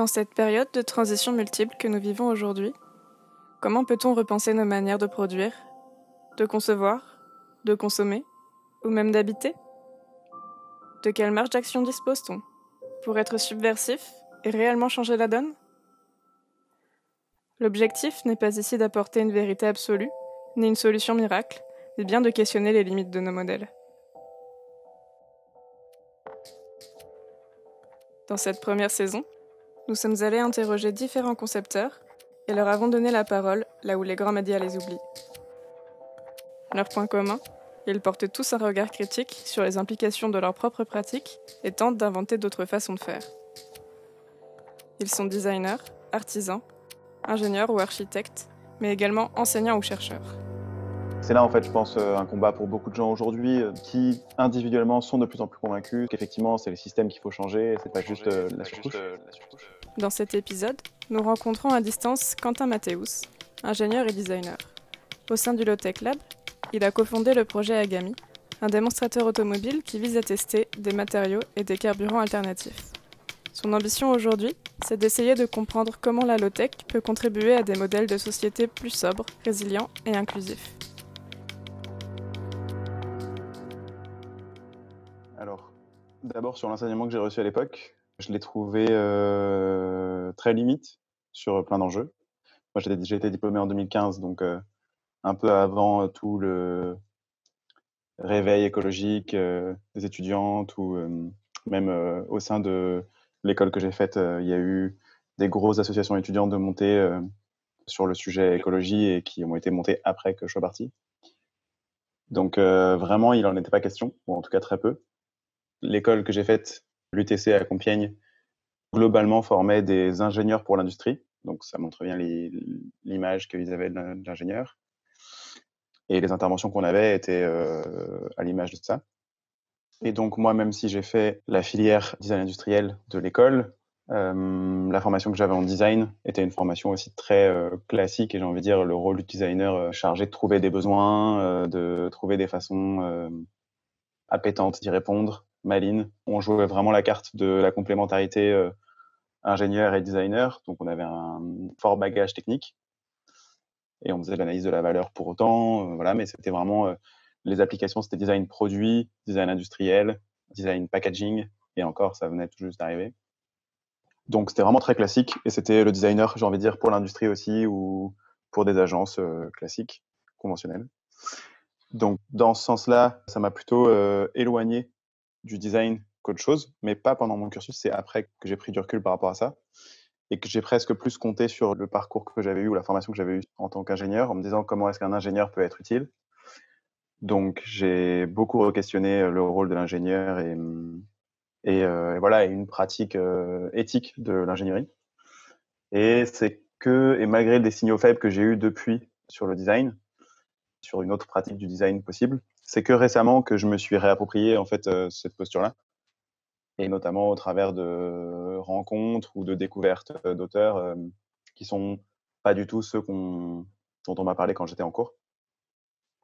Dans cette période de transition multiple que nous vivons aujourd'hui, comment peut-on repenser nos manières de produire, de concevoir, de consommer, ou même d'habiter? De quelle marge d'action dispose-t-on pour être subversif et réellement changer la donne? L'objectif n'est pas ici d'apporter une vérité absolue, ni une solution miracle, mais bien de questionner les limites de nos modèles. Dans cette première saison, nous sommes allés interroger différents concepteurs et leur avons donné la parole là où les grands médias les oublient. Leur point commun, ils portent tous un regard critique sur les implications de leurs propres pratiques et tentent d'inventer d'autres façons de faire. Ils sont designers, artisans, ingénieurs ou architectes, mais également enseignants ou chercheurs. C'est là, en fait, je pense, euh, un combat pour beaucoup de gens aujourd'hui euh, qui, individuellement, sont de plus en plus convaincus qu'effectivement, c'est le système qu'il faut changer, c'est pas juste euh, la surcouche. Dans cet épisode, nous rencontrons à distance Quentin Mathéus, ingénieur et designer. Au sein du Lotech Lab, il a cofondé le projet Agami, un démonstrateur automobile qui vise à tester des matériaux et des carburants alternatifs. Son ambition aujourd'hui, c'est d'essayer de comprendre comment la low-tech peut contribuer à des modèles de société plus sobres, résilients et inclusifs. Alors, d'abord sur l'enseignement que j'ai reçu à l'époque, je l'ai trouvé euh, très limite sur plein d'enjeux. Moi, j'ai été diplômé en 2015, donc euh, un peu avant tout le réveil écologique euh, des étudiantes ou même au sein de l'école que j'ai faite, il y a eu des grosses associations étudiantes de montée sur le sujet écologie et qui ont été montées après que je sois parti. Donc vraiment, il n'en était pas question, ou en tout cas très peu. L'école que j'ai faite l'UTC à Compiègne, globalement, formait des ingénieurs pour l'industrie. Donc, ça montre bien l'image qu'ils avaient de l'ingénieur. Et les interventions qu'on avait étaient euh, à l'image de ça. Et donc, moi, même si j'ai fait la filière design industriel de l'école, euh, la formation que j'avais en design était une formation aussi très euh, classique et j'ai envie de dire le rôle du designer chargé de trouver des besoins, de trouver des façons appétentes d'y répondre, Maline. On jouait vraiment la carte de la complémentarité euh, ingénieur et designer. Donc, on avait un fort bagage technique et on faisait l'analyse de la valeur pour autant. Euh, voilà, mais c'était vraiment euh, les applications, c'était design produit, design industriel, design packaging et encore, ça venait tout juste d'arriver. Donc, c'était vraiment très classique et c'était le designer, j'ai envie de dire, pour l'industrie aussi ou pour des agences classiques, conventionnelles. Donc, dans ce sens-là, ça m'a plutôt éloigné du design qu'autre chose, mais pas pendant mon cursus. C'est après que j'ai pris du recul par rapport à ça et que j'ai presque plus compté sur le parcours que j'avais eu ou la formation que j'avais eue en tant qu'ingénieur en me disant comment est-ce qu'un ingénieur peut être utile. Donc j'ai beaucoup questionné euh, le rôle de l'ingénieur et, et, euh, voilà une pratique euh, éthique de l'ingénierie. Et c'est que et malgré les signaux faibles que j'ai eus depuis sur le design, sur une autre pratique du design possible, c'est que récemment que je me suis réapproprié en fait euh, cette posture-là, et notamment au travers de rencontres ou de découvertes euh, d'auteurs euh, qui sont pas du tout ceux dont on m'a parlé quand j'étais en cours.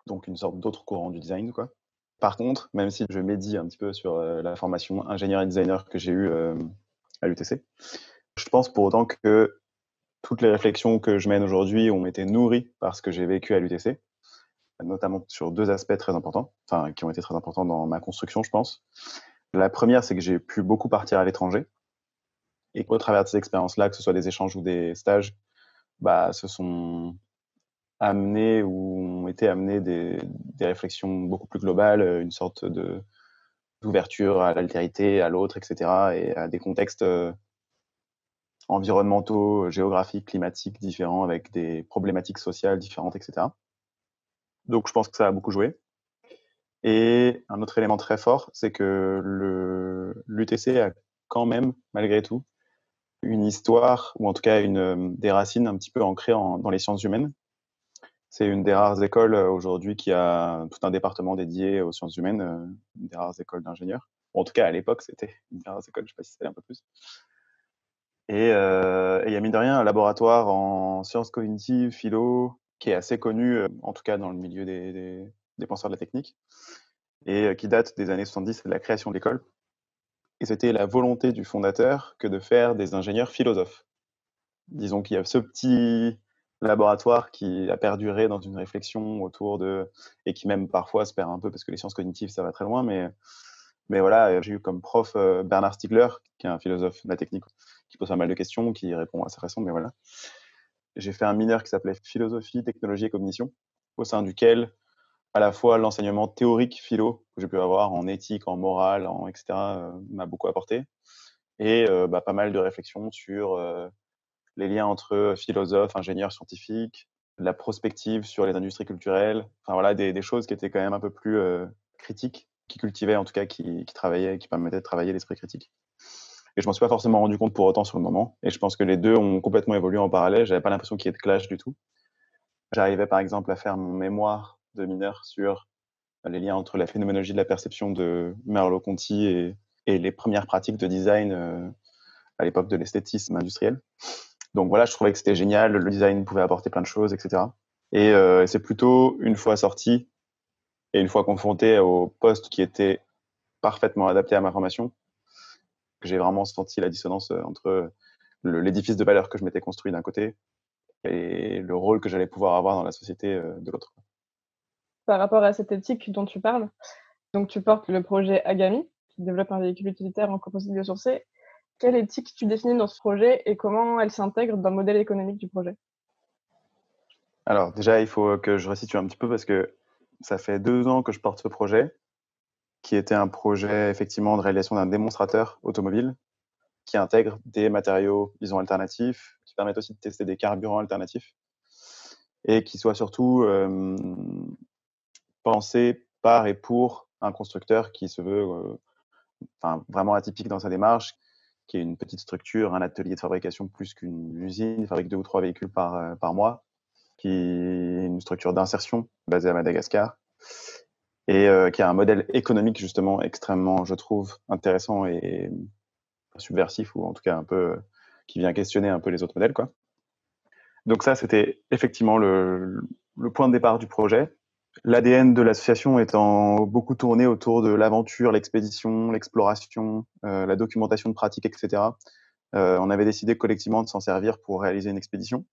Donc une sorte d'autre courant du design, quoi. Par contre, même si je médis un petit peu sur la formation ingénieur et designer que j'ai eue à l'UTC, je pense pour autant que toutes les réflexions que je mène aujourd'hui ont été nourries par ce que j'ai vécu à l'UTC notamment sur deux aspects très importants, enfin, qui ont été très importants dans ma construction, je pense. La première, c'est que j'ai pu beaucoup partir à l'étranger. Et au travers de ces expériences-là, que ce soit des échanges ou des stages, bah, se sont amenés ou ont été amenés des, réflexions beaucoup plus globales, une sorte de d'ouverture à l'altérité, à l'autre, etc., et à des contextes euh, environnementaux, géographiques, climatiques différents, avec des problématiques sociales différentes, etc. Donc je pense que ça a beaucoup joué. Et un autre élément très fort, c'est que l'UTC a quand même, malgré tout, une histoire, ou en tout cas une, euh, des racines un petit peu ancrées dans les sciences humaines. C'est une des rares écoles euh, aujourd'hui qui a tout un département dédié aux sciences humaines, euh, une des rares écoles d'ingénieurs. en tout cas, à l'époque, c'était une des rares écoles, je ne sais pas si c'est un peu plus. Et il y a mine de rien un laboratoire en sciences cognitives, philo, qui est assez connu, euh, en tout cas dans le milieu des, penseurs de la technique, et euh, qui date des années 70 de la création de l'école. Et c'était la volonté du fondateur que de faire des ingénieurs philosophes. Disons qu'il y a ce petit laboratoire qui a perduré dans une réflexion autour de, et qui même parfois se perd un peu parce que les sciences cognitives, ça va très loin, mais, mais voilà, j'ai eu comme prof euh, Bernard Stiegler, qui est un philosophe de la technique, qui pose pas mal de questions, qui répond assez récent, mais voilà. J'ai fait un mineur qui s'appelait Philosophie, Technologie et Cognition, au sein duquel à la fois l'enseignement théorique philo que j'ai pu avoir en éthique, en morale, etc. Euh, m'a beaucoup apporté, et euh, bah, pas mal de réflexions sur les liens entre philosophes, ingénieurs, scientifiques, la prospective sur les industries culturelles, enfin voilà, des, choses qui étaient quand même un peu plus euh, critiques, qui cultivaient en tout cas, qui, qui travaillaient, qui permettaient de travailler l'esprit critique. Et je m'en suis pas forcément rendu compte pour autant sur le moment. Et je pense que les deux ont complètement évolué en parallèle. J'avais pas l'impression qu'il y ait de clash du tout. J'arrivais par exemple à faire mon mémoire de mineur sur les liens entre la phénoménologie de la perception de Merleau-Ponty et, et, les premières pratiques de design euh, à l'époque de l'esthétisme industriel. Donc voilà, je trouvais que c'était génial, le design pouvait apporter plein de choses, etc. Et euh, c'est plutôt une fois sorti et une fois confronté au poste qui était parfaitement adapté à ma formation, que j'ai vraiment senti la dissonance euh, entre l'édifice de valeur que je m'étais construit d'un côté et le rôle que j'allais pouvoir avoir dans la société euh, de l'autre. Par rapport à cette éthique dont tu parles, donc tu portes le projet Agami, qui développe un véhicule utilitaire en composite biosourcé, quelle éthique tu définis dans ce projet et comment elle s'intègre dans le modèle économique du projet? Alors déjà, il faut que je resitue un petit peu parce que ça fait deux ans que je porte ce projet, qui était un projet effectivement de réalisation d'un démonstrateur automobile qui intègre des matériaux, disons, alternatifs, qui permettent aussi de tester des carburants alternatifs et qui soit surtout euh, pensé par et pour un constructeur qui se veut euh, vraiment atypique dans sa démarche, qui est une petite structure, un atelier de fabrication plus qu'une usine, fabrique deux ou trois véhicules par, euh, par mois, qui est une structure d'insertion basée à Madagascar et euh, qui a un modèle économique justement extrêmement, je trouve, intéressant et subversif ou en tout cas un peu qui vient questionner un peu les autres modèles quoi. Donc ça c'était effectivement le, le point de départ du projet L'ADN de l'association étant beaucoup tourné autour de l'aventure, l'expédition, l'exploration, euh, la documentation de pratiques, etc. Euh, on avait décidé collectivement de s'en servir pour réaliser une expédition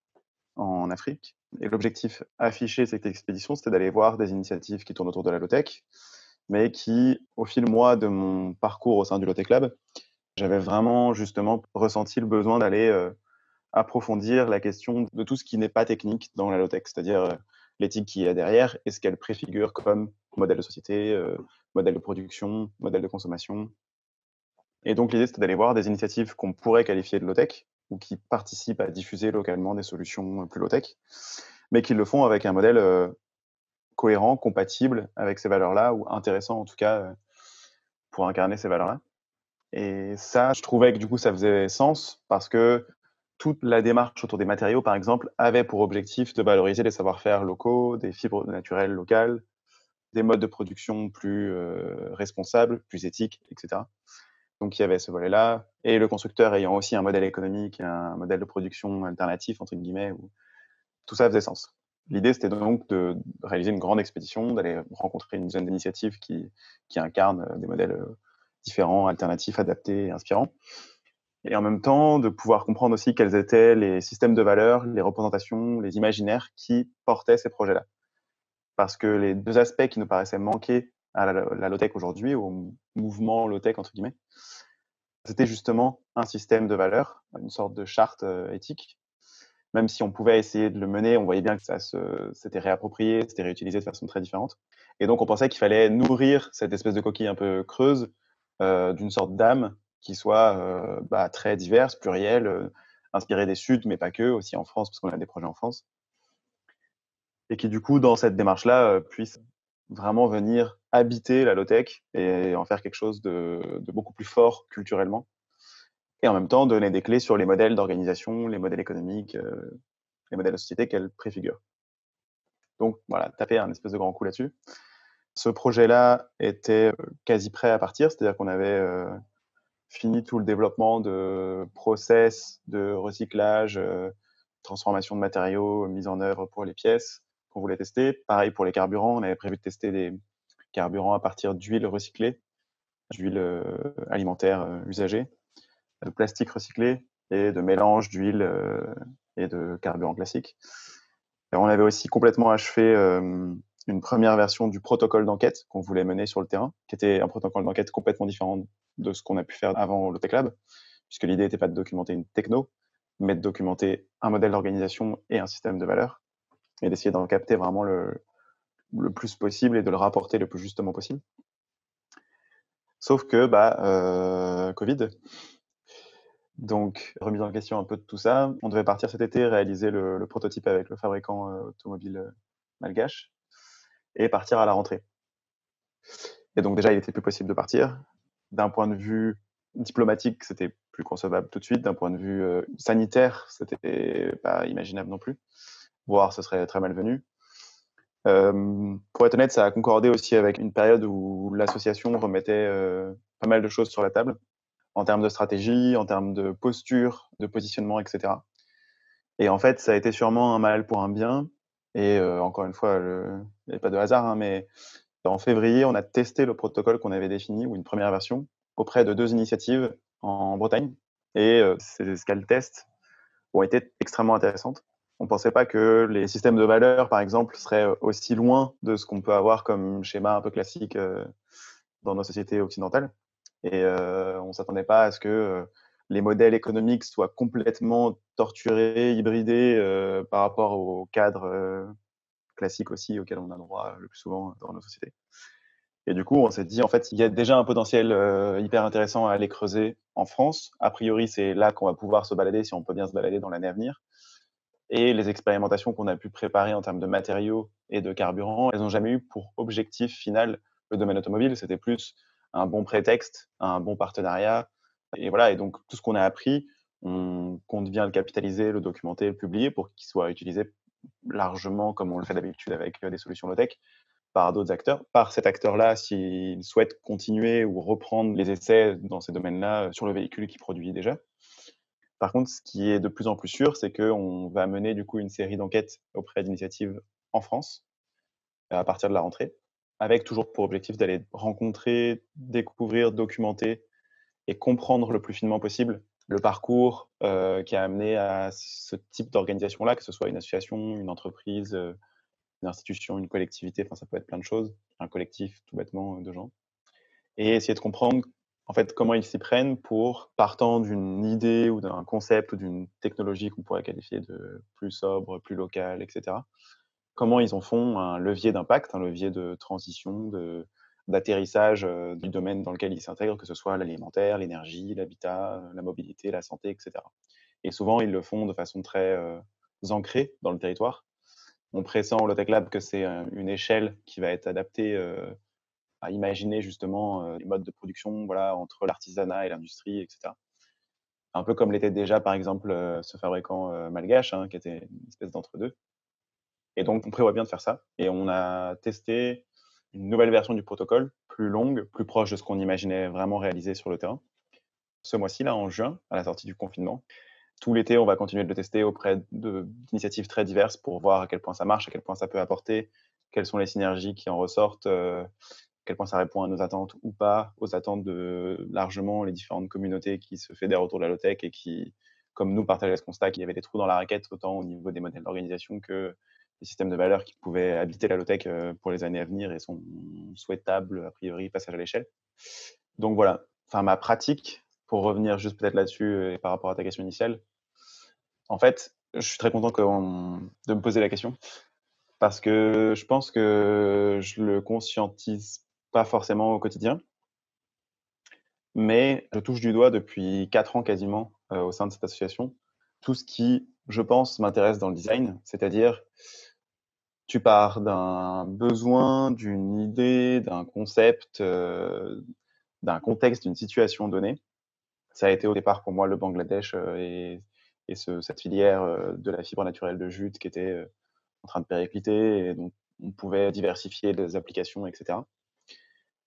en Afrique. Et l'objectif affiché de cette expédition, c'était d'aller voir des initiatives qui tournent autour de la Lotec, mais qui, au fil, moi, de mon parcours au sein du Lotec Lab, j'avais vraiment justement ressenti le besoin d'aller euh, approfondir la question de tout ce qui n'est pas technique dans la Lotec, c'est-à-dire l'éthique qui est derrière et ce qu'elle préfigure comme modèle de société, euh, modèle de production, modèle de consommation. Et donc l'idée, c'était d'aller voir des initiatives qu'on pourrait qualifier de low-tech ou qui participent à diffuser localement des solutions plus low-tech, mais qui le font avec un modèle euh, cohérent, compatible avec ces valeurs-là, ou intéressant en tout cas euh, pour incarner ces valeurs-là. Et ça, je trouvais que du coup, ça faisait sens parce que toute la démarche autour des matériaux, par exemple, avait pour objectif de valoriser les savoir-faire locaux, des fibres naturelles locales, des modes de production plus euh, responsables, plus éthiques, etc. Donc il y avait ce volet-là, et le constructeur ayant aussi un modèle économique, un modèle de production alternatif, entre guillemets, où tout ça faisait sens. L'idée, c'était donc de réaliser une grande expédition, d'aller rencontrer une dizaine d'initiatives qui, qui incarnent des modèles euh, différents, alternatifs, adaptés et inspirants et en même temps de pouvoir comprendre aussi quels étaient les systèmes de valeurs, les représentations, les imaginaires qui portaient ces projets-là. Parce que les deux aspects qui nous paraissaient manquer à la, la low-tech aujourd'hui, au mouvement low-tech entre guillemets, c'était justement un système de valeurs, une sorte de charte euh, éthique. Même si on pouvait essayer de le mener, on voyait bien que ça s'était réapproprié, c'était réutilisé de façon très différente. Et donc on pensait qu'il fallait nourrir cette espèce de coquille un peu creuse euh, d'une sorte d'âme qui soient euh, bah, très diverses, plurielles, euh, inspirées des Suds, mais pas que, aussi en France, parce qu'on a des projets en France. Et qui, du coup, dans cette démarche-là, puissent vraiment venir habiter la low-tech et en faire quelque chose de, beaucoup plus fort culturellement. Et en même temps, donner des clés sur les modèles d'organisation, les modèles économiques, les modèles de société qu'elle préfigure. Donc voilà, taper un espèce de grand coup là-dessus. Ce projet-là était quasi prêt à partir, c'est-à-dire qu'on avait fini tout le développement de process de recyclage, euh, transformation de matériaux, mise en œuvre pour les pièces qu'on voulait tester. Pareil pour les carburants, on avait prévu de tester des carburants à partir d'huile recyclée d'huile alimentaire usagée, de plastique recyclé et de mélange d'huile et de carburant classique. on avait aussi complètement achevé une première version du protocole d'enquête qu'on voulait mener sur le terrain, qui était un protocole d'enquête complètement différent de ce qu'on a pu faire avant l'Otech Lab, puisque l'idée n'était pas de documenter une techno, mais de documenter un modèle d'organisation et un système de valeurs, et d'essayer d'en capter vraiment le, le, plus possible et de le rapporter le plus justement possible. Sauf que, bah, euh, Covid. Donc, remise en question un peu de tout ça. On devait partir cet été, réaliser le, prototype avec le fabricant euh, automobile euh, malgache et partir à la rentrée. Et donc, déjà, il était plus possible de partir. D'un point de vue diplomatique, c'était plus concevable tout de suite. D'un point de vue euh, sanitaire, c'était pas imaginable non plus. Voire, ce serait très malvenu. Euh, pour être honnête, ça a concordé aussi avec une période où l'association remettait euh, pas mal de choses sur la table, en termes de stratégie, en termes de posture, de positionnement, etc. Et en fait, ça a été sûrement un mal pour un bien. Et euh, encore une fois, il n'y a pas de hasard, hein, mais en février, on a testé le protocole qu'on avait défini, ou une première version, auprès de deux initiatives en Bretagne. Et euh, ces escales tests ont été extrêmement intéressantes. On ne pensait pas que les systèmes de valeurs, par exemple, seraient aussi loin de ce qu'on peut avoir comme schéma un peu classique euh, dans nos sociétés occidentales. Et euh, on ne s'attendait pas à ce que les modèles économiques soient complètement torturés, hybridés par rapport au cadre classique aussi auquel on a droit le plus souvent dans nos sociétés. Et du coup, on s'est dit, en fait, il y a déjà un potentiel euh, hyper intéressant à aller creuser en France. A priori, c'est là qu'on va pouvoir se balader, si on peut bien se balader dans l'année à venir. Et les expérimentations qu'on a pu préparer en termes de matériaux et de carburant, elles n'ont jamais eu pour objectif final le domaine automobile. C'était plus un bon prétexte, un bon partenariat. Et voilà. Et donc, tout ce qu'on a appris, on compte bien le capitaliser, le documenter, le publier pour qu'il soit utilisé largement comme on le fait d'habitude avec euh, des solutions low-tech par d'autres acteurs, par cet acteur-là s'il souhaite continuer ou reprendre les essais dans ces domaines-là sur le véhicule qui produit déjà. Par contre, ce qui est de plus en plus sûr, c'est qu'on va mener du coup une série d'enquêtes auprès d'initiatives en France à partir de la rentrée, avec toujours pour objectif d'aller rencontrer, découvrir, documenter et comprendre le plus finement possible le parcours euh, qui a amené à ce type d'organisation-là, que ce soit une association, une entreprise, euh, une institution, une collectivité, enfin ça peut être plein de choses, un collectif tout bêtement de gens, et essayer de comprendre en fait comment ils s'y prennent pour, partant d'une idée ou d'un concept ou d'une technologie qu'on pourrait qualifier de plus sobre, plus local, etc., comment ils en font un levier d'impact, un levier de transition, de, d'atterrissage du domaine dans lequel ils s'intègrent, que ce soit l'alimentaire, l'énergie, l'habitat, la mobilité, la santé, etc. Et souvent, ils le font de façon très ancrée dans le territoire, on pressent au Lotec Lab que c'est une échelle qui va être adaptée à imaginer justement les modes de production voilà, entre l'artisanat et l'industrie, etc. Un peu comme l'était déjà, par exemple, ce fabricant malgache, hein, qui était une espèce d'entre-deux. Et donc, on prévoit bien de faire ça. Et on a testé une nouvelle version du protocole, plus longue, plus proche de ce qu'on imaginait vraiment réaliser sur le terrain. Ce mois-ci, là, en juin, à la sortie du confinement, tout l'été, on va continuer de le tester auprès d'initiatives très diverses pour voir à quel point ça marche, à quel point ça peut apporter, quelles sont les synergies qui en ressortent, euh, quel point ça répond à nos attentes ou pas, aux attentes de largement les différentes communautés qui se fédèrent autour de la low-tech et qui, comme nous, partageaient ce constat qu'il y avait des trous dans la raquette, autant au niveau des modèles d'organisation que des systèmes de valeurs qui pouvaient habiter la low-tech euh, pour les années à venir et sont souhaitables, a priori, passage à l'échelle. Donc voilà, enfin, ma pratique pour revenir juste peut-être là-dessus euh, et par rapport à ta question initiale, en fait, je suis très content de me poser la question parce que je pense que je le conscientise pas forcément au quotidien, mais je touche du doigt depuis quatre ans quasiment euh, au sein de cette association tout ce qui, je pense, m'intéresse dans le design, c'est-à-dire tu pars d'un besoin, d'une idée, d'un concept, euh, d'un contexte, d'une situation donnée, ça a été au départ pour moi le Bangladesh euh, et, cette filière de la fibre naturelle de jute qui était en train de péricliter et donc on pouvait diversifier les applications, etc.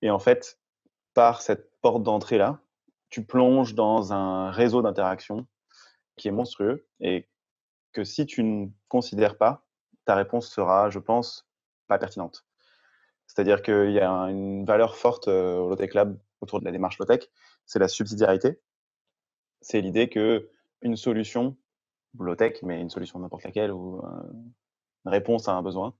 Et en fait, par cette porte d'entrée-là, tu plonges dans un réseau d'interaction qui est monstrueux et que si tu ne considères pas, ta réponse sera, je pense, pas pertinente. C'est-à-dire qu'il y a une valeur forte au Lotec Lab autour de la démarche low-tech, c'est la subsidiarité. C'est l'idée que une solution low-tech, mais une solution n'importe laquelle ou une réponse à un besoin,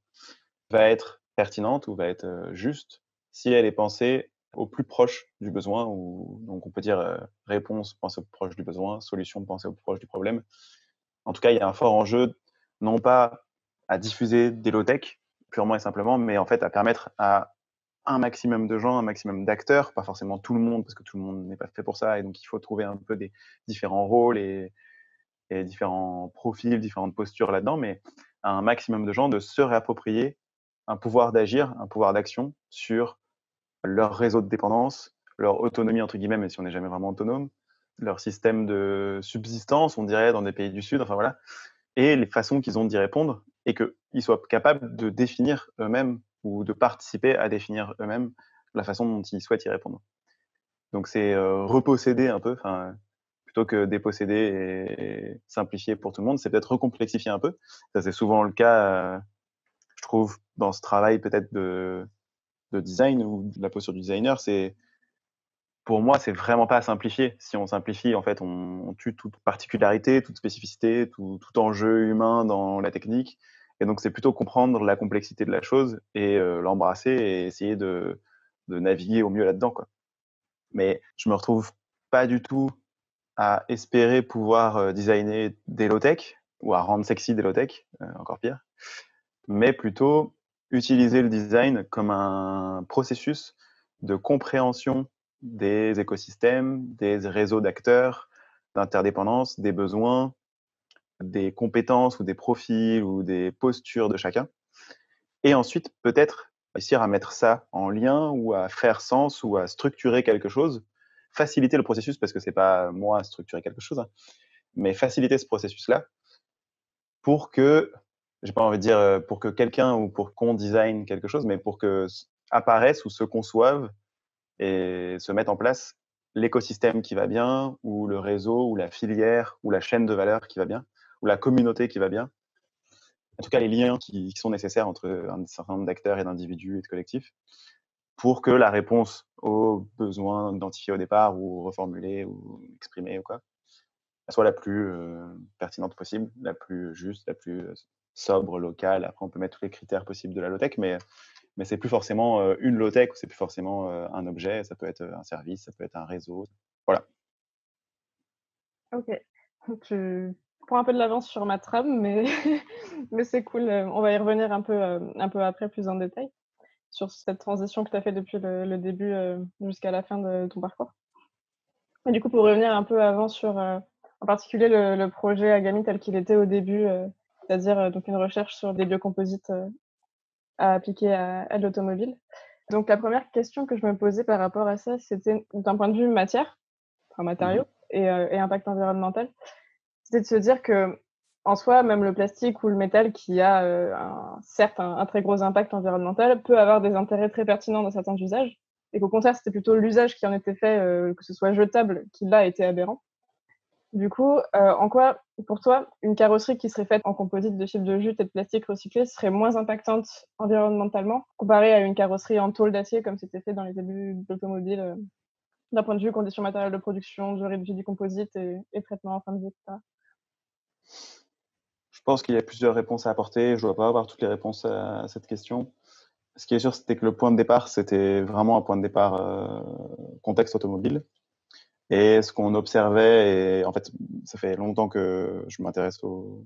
va être pertinente ou va être juste si elle est pensée au plus proche du besoin, ou donc on peut dire réponse pensée au plus proche du besoin, solution pensée au plus proche du problème. En tout cas, il y a un fort enjeu, non pas à diffuser des low-tech purement et simplement, mais en fait à permettre à un maximum de gens, un maximum d'acteurs, pas forcément tout le monde, parce que tout le monde n'est pas fait pour ça, et donc il faut trouver un peu des différents rôles et, et différents profils, différentes postures là-dedans, mais à un maximum de gens de se réapproprier un pouvoir d'agir, un pouvoir d'action sur leur réseau de dépendance, leur autonomie, entre guillemets, mais si on n'est jamais vraiment autonome, leur système de subsistance, on dirait, dans des pays du Sud, enfin voilà, et les façons qu'ils ont d'y répondre, et qu'ils soient capables de définir eux-mêmes ou de participer à définir eux-mêmes la façon dont ils souhaitent y répondre. Donc c'est euh, reposséder un peu, enfin plutôt que déposséder et simplifier pour tout le monde, c'est peut-être recomplexifier un peu. Ça c'est souvent le cas, euh, je trouve, dans ce travail peut-être de, de design ou de la posture du designer, c'est pour moi, c'est vraiment pas à simplifier. Si on simplifie, en fait, on, tue toute particularité, toute spécificité, tout, enjeu humain dans la technique. Et donc, c'est plutôt comprendre la complexité de la chose et euh, l'embrasser et essayer de, naviguer au mieux là-dedans. Mais je me retrouve pas du tout à espérer pouvoir euh, designer des low-tech ou à rendre sexy des low-tech, euh, encore pire, mais plutôt utiliser le design comme un processus de compréhension des écosystèmes, des réseaux d'acteurs, d'interdépendance, des besoins, des compétences ou des profils ou des postures de chacun. Et ensuite, peut-être réussir à mettre ça en lien ou à faire sens ou à structurer quelque chose, faciliter le processus, parce que c'est pas moi à structurer quelque chose, hein, mais faciliter ce processus-là pour que, j'ai pas envie de dire euh, pour que quelqu'un ou pour qu'on design quelque chose, mais pour que apparaisse ou se conçoive et se mette en place l'écosystème qui va bien, ou le réseau, ou la filière, ou la chaîne de valeur qui va bien ou la communauté qui va bien. En tout cas, les liens qui, sont nécessaires entre un certain nombre d'acteurs et d'individus et de collectifs pour que la réponse aux besoins identifiés au départ ou reformulés ou exprimés ou quoi soit la plus euh, pertinente possible, la plus juste, la plus euh, sobre, locale. Après, on peut mettre tous les critères possibles de la low-tech, mais, mais c'est plus forcément euh, une low-tech c'est plus forcément un objet. Ça peut être un service, ça peut être un réseau. Voilà. Ok. Tu prends un peu de l'avance sur ma trame, mais, mais c'est cool. Euh, on va y revenir un peu, euh, un peu après, plus en détail, sur cette transition que tu as fait depuis le, début euh, jusqu'à la fin de ton parcours. Et du coup, pour revenir un peu avant sur, en particulier, le, projet Agami tel qu'il était au début, c'est-à-dire donc une recherche sur des biocomposites à appliquer à, l'automobile. Donc, la première question que je me posais par rapport à ça, c'était d'un point de vue matière, enfin matériaux, mmh et, et impact environnemental c'était de se dire que en soi, même le plastique ou le métal qui a euh, un, certes un, très gros impact environnemental peut avoir des intérêts très pertinents dans certains usages, et qu'au contraire, c'était plutôt l'usage qui en était fait, euh, que ce soit jetable, qui là été aberrant. Du coup, euh, en quoi, pour toi, une carrosserie qui serait faite en composite de fibres de jute et de plastique recyclé serait moins impactante environnementalement comparée à une carrosserie en tôle d'acier comme c'était fait dans les débuts de l'automobile, d'un point de vue conditions matérielles de production, durée de vie du composite et, et traitement en fin de vie, etc. Je pense qu'il y a plusieurs réponses à apporter. Je ne dois pas avoir toutes les réponses à cette question. Ce qui est sûr, c'était que le point de départ, c'était vraiment un point de départ euh, contexte automobile. Et ce qu'on observait, et en fait, ça fait longtemps que je m'intéresse au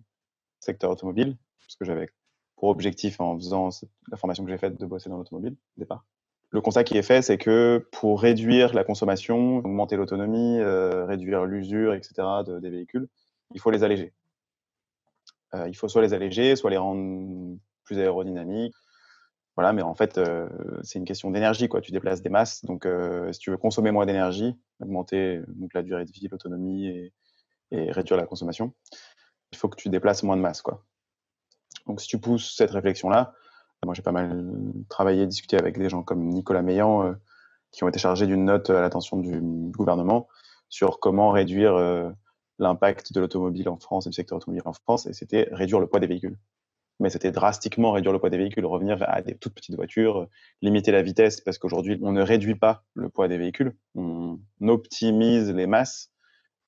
secteur automobile, parce que j'avais pour objectif, en faisant la formation que j'ai faite, de bosser dans l'automobile au départ. Le constat qui est fait, c'est que pour réduire la consommation, augmenter l'autonomie, euh, réduire l'usure, etc., de, des véhicules, il faut les alléger. Euh, il faut soit les alléger, soit les rendre plus aérodynamiques. Voilà, mais en fait, euh, c'est une question d'énergie, quoi. Tu déplaces des masses, donc euh, si tu veux consommer moins d'énergie, augmenter donc la durée de vie, l'autonomie et, réduire la consommation, il faut que tu déplaces moins de masse, quoi. Donc si tu pousses cette réflexion-là, moi j'ai pas mal travaillé, discuté avec des gens comme Nicolas Meillan, qui ont été chargés d'une note à l'attention du gouvernement sur comment réduire l'impact de l'automobile en France et du secteur automobile en France, et c'était réduire le poids des véhicules. Mais c'était drastiquement réduire le poids des véhicules, revenir à des toutes petites voitures, limiter la vitesse, parce qu'aujourd'hui, on ne réduit pas le poids des véhicules, on optimise les masses,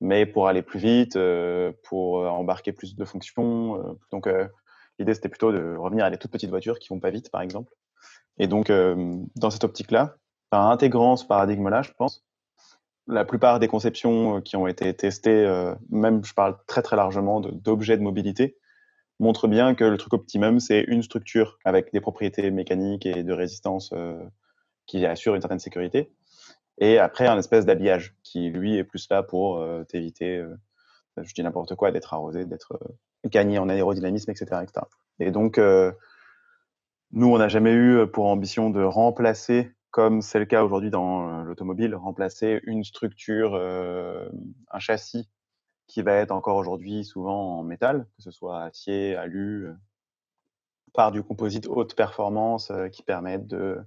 mais pour aller plus vite, euh, pour embarquer plus de fonctions. Euh, donc, euh, l'idée, c'était plutôt de revenir à des toutes petites voitures qui vont pas vite, par exemple. Et donc, dans cette optique-là, par intégrant ce paradigme-là, je pense, la plupart des conceptions qui ont été testées, même je parle très très largement d'objets de mobilité, montre bien que le truc optimum, c'est une structure avec des propriétés mécaniques et de résistance euh, qui assure une certaine sécurité. Et après, un espèce d'habillage qui, lui, est plus là pour euh, t'éviter, euh, je dis n'importe quoi, d'être arrosé, d'être gagné en aérodynamisme, etc. etc. Et donc, nous, on n'a jamais eu pour ambition de remplacer, comme c'est le cas aujourd'hui dans l'automobile, remplacer une structure, un châssis qui va être encore aujourd'hui souvent en métal, que ce soit acier, alu, euh, par du composite haute performance euh, qui permettent de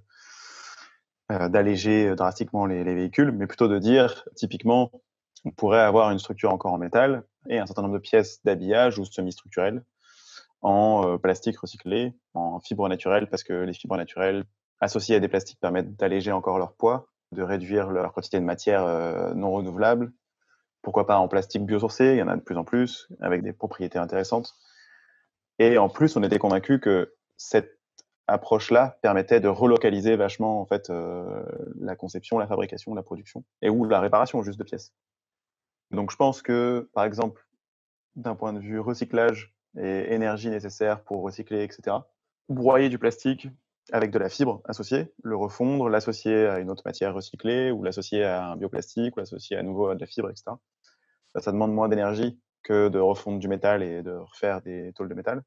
euh, d'alléger drastiquement les, véhicules, mais plutôt de dire, typiquement, on pourrait avoir une structure encore en métal et un certain nombre de pièces d'habillage ou semi-structurelles en plastique recyclé, en fibres naturelles, parce que les fibres naturelles associées à des plastiques permettent d'alléger encore leur poids, de réduire leur quantité de matière non renouvelable pourquoi pas en plastique biosourcé, il y en a de plus en plus, avec des propriétés intéressantes. Et en plus, on était convaincu que cette approche-là permettait de relocaliser vachement en fait euh, la conception, la fabrication, la production et ou la réparation juste de pièces. Donc je pense que par exemple d'un point de vue recyclage et énergie nécessaire pour recycler, etc. Broyer du plastique avec de la fibre associée, le refondre, l'associer à une autre matière recyclée, ou l'associer à un bioplastique, ou l'associer à nouveau à de la fibre, etc. Ça, demande moins d'énergie que de refondre du métal et de refaire des tôles de métal.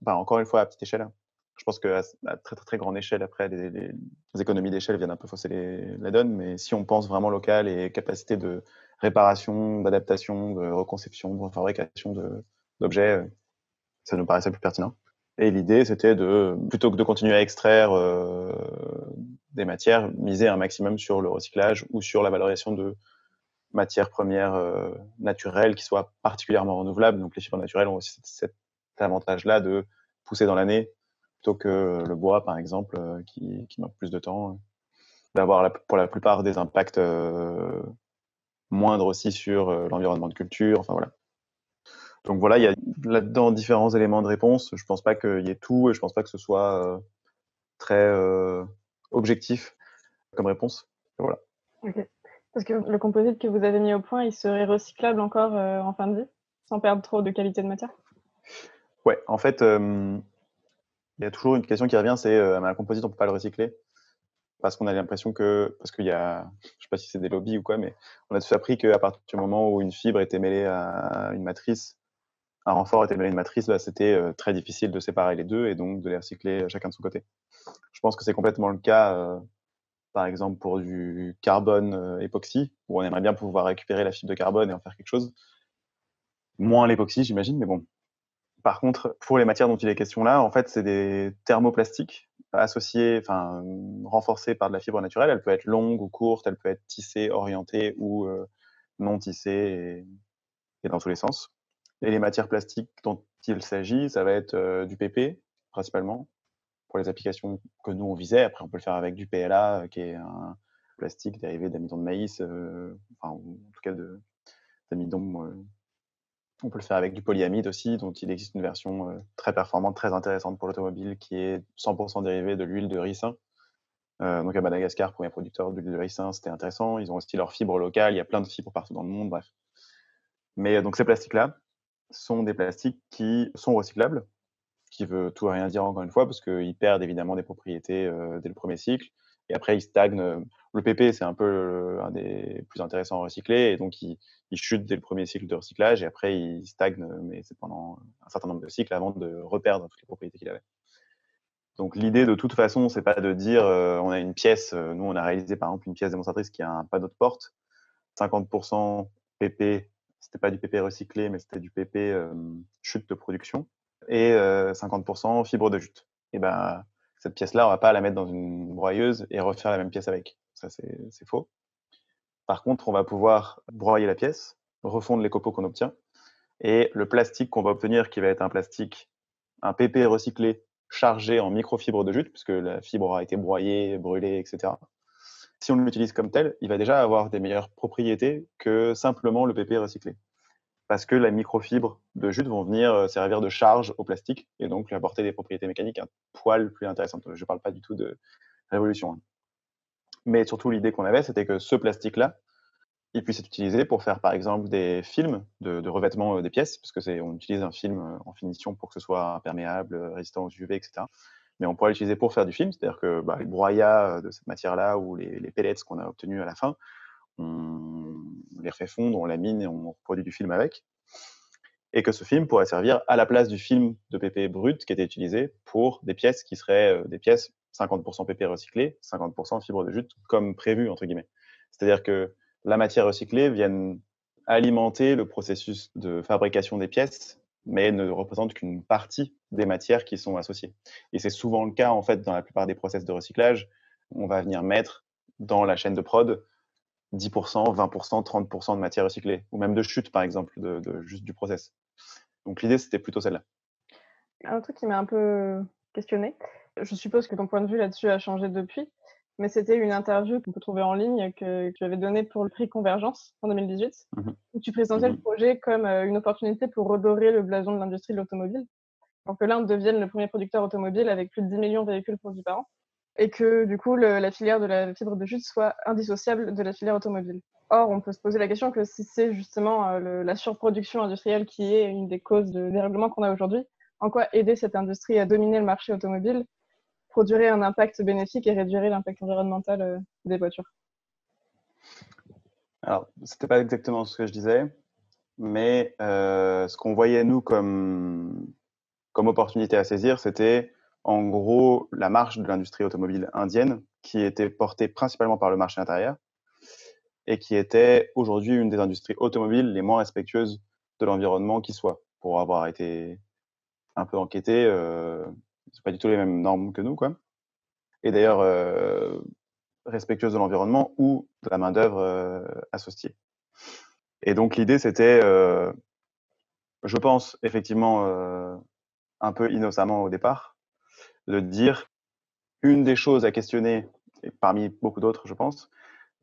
Bah, encore une fois, à petite échelle. Je pense qu'à à très, très très grande échelle, après, les, économies d'échelle viennent un peu fausser la donne, mais si on pense vraiment local et capacité de réparation, d'adaptation, de reconception, de fabrication d'objets, ça nous paraissait plus pertinent. Et l'idée, c'était de, plutôt que de continuer à extraire euh, des matières, miser un maximum sur le recyclage ou sur la valorisation de matières premières euh, naturelles qui soient particulièrement renouvelables. Donc les fibres naturelles ont aussi cet avantage-là de pousser dans l'année plutôt que le bois, par exemple, euh, qui, qui manque plus de temps, d'avoir pour la plupart des impacts moindres aussi sur l'environnement de culture. Enfin voilà. Donc voilà, il y a là-dedans différents éléments de réponse. Je pense pas qu'il y ait tout et je pense pas que ce soit euh, très euh, objectif comme réponse. Voilà. Parce que le composite que vous avez mis au point, il serait recyclable encore euh, en fin de vie, sans perdre trop de qualité de matière? Ouais, en fait, il y a toujours une question qui revient, c'est un composite, on peut pas le recycler parce qu'on a l'impression que, parce qu'il y a, je sais pas si c'est des lobbies ou quoi, mais on a tous appris qu'à partir du moment où une fibre était mêlée à une matrice, un renfort était mêlé une matrice, bah, c'était euh, très difficile de séparer les deux et donc de les recycler euh, chacun de son côté. Je pense que c'est complètement le cas, euh, par exemple, pour du carbone époxy, où on aimerait bien pouvoir récupérer la fibre de carbone et en faire quelque chose. Moins l'époxy, j'imagine, mais bon. Par contre, pour les matières dont il est question là, en fait, c'est des thermoplastiques associés, enfin, renforcés par de la fibre naturelle. Elle peut être longue ou courte, elle peut être tissée, orientée ou non tissée et dans tous les sens. Et les matières plastiques dont il s'agit, ça va être euh, du PP principalement pour les applications que nous on visait. Après, on peut le faire avec du PLA, euh, qui est un plastique dérivé d'amidon de maïs, euh, enfin, en tout cas d'amidon. on peut le faire avec du polyamide aussi, dont il existe une version très performante, très intéressante pour l'automobile, qui est 100% dérivée de l'huile de ricin. donc à Madagascar, premier producteur d'huile de ricin, c'était intéressant. Ils ont aussi leurs fibres locales, il y a plein de fibres partout dans le monde, bref. Mais donc ces plastiques-là, sont des plastiques qui sont recyclables, qui veut tout et rien dire encore une fois, parce qu'ils perdent évidemment des propriétés euh, dès le premier cycle, et après ils stagnent. Le PP, c'est un peu un des plus intéressants à recycler, et donc il, chute dès le premier cycle de recyclage, et après il stagne, mais c'est pendant un certain nombre de cycles avant de reperdre toutes les propriétés qu'il avait. Donc l'idée de toute façon, c'est pas de dire euh, on a une pièce, euh, nous on a réalisé par exemple une pièce démonstratrice qui a un panneau de porte, 50% PP, c'était pas du PP recyclé, mais c'était du PP chute de production et 50% euh, fibre de jute. Et ben cette pièce-là, on va pas la mettre dans une broyeuse et refaire la même pièce avec. Ça c'est faux. Par contre, on va pouvoir broyer la pièce, refondre les copeaux qu'on obtient et le plastique qu'on va obtenir, qui va être un plastique un PP recyclé chargé en microfibres de jute, puisque la fibre aura été broyée, brûlée, etc. Si on l'utilise comme tel, il va déjà avoir des meilleures propriétés que simplement le PP recyclé. Parce que les microfibres de jute vont venir euh, servir de charge au plastique et donc lui apporter des propriétés mécaniques un poil plus intéressantes. Je ne parle pas du tout de révolution. Hein. Mais surtout, l'idée qu'on avait, c'était que ce plastique-là, il puisse être utilisé pour faire par exemple des films de, revêtement euh, des pièces, parce que c'est on utilise un film euh, en finition pour que ce soit imperméable, résistant aux UV, etc. Mais on pourrait l'utiliser pour faire du film, c'est-à-dire que bah, le broyat de cette matière-là ou les, les pellets qu'on a obtenus à la fin, on les refait fondre, on lamine et on produit du film avec. Et que ce film pourrait servir à la place du film de PP brut qui était utilisé pour des pièces qui seraient des pièces 50% PP recyclées, 50% fibre de jute, comme prévu, entre guillemets. C'est-à-dire que la matière recyclée vienne alimenter le processus de fabrication des pièces, mais ne représente qu'une partie des matières qui sont associées. Et c'est souvent le cas, en fait, dans la plupart des process de recyclage. On va venir mettre dans la chaîne de prod 10%, 20%, 30% de matière recyclée, ou même de chute, par exemple, de, juste du process. Donc l'idée, c'était plutôt celle-là. Un truc qui m'a un peu questionné, je suppose que ton point de vue là-dessus a changé depuis, mais c'était une interview qu'on peut trouver en ligne que, tu avais donnée pour le prix Convergence en 2018, mmh où tu présentais le mmh projet comme euh, une opportunité pour redorer le blason de l'industrie de l'automobile, pour que l'Inde devienne le premier producteur automobile avec plus de 10 millions de véhicules produits par an, et que du coup la filière de la fibre de jute soit indissociable de la filière automobile. Or, on peut se poser la question que si c'est justement euh, la surproduction industrielle qui est une des causes de dérèglement qu'on a aujourd'hui, en quoi aider cette industrie à dominer le marché automobile produirait un impact bénéfique et réduirait l'impact environnemental euh, des voitures Alors, c'était pas exactement ce que je disais, mais euh, ce qu'on voyait nous comme, comme opportunité à saisir, c'était en gros la marche de l'industrie automobile indienne qui était portée principalement par le marché intérieur et qui était aujourd'hui une des industries automobiles les moins respectueuses de l'environnement qui soit. Pour avoir été un peu enquêté, euh, c'est pas du tout les mêmes normes que nous, quoi. Et d'ailleurs, euh, respectueuse de l'environnement ou de la main-d'œuvre euh, associée. Et donc, l'idée, c'était, euh, je pense, effectivement, un peu innocemment au départ, de dire une des choses à questionner, et parmi beaucoup d'autres, je pense,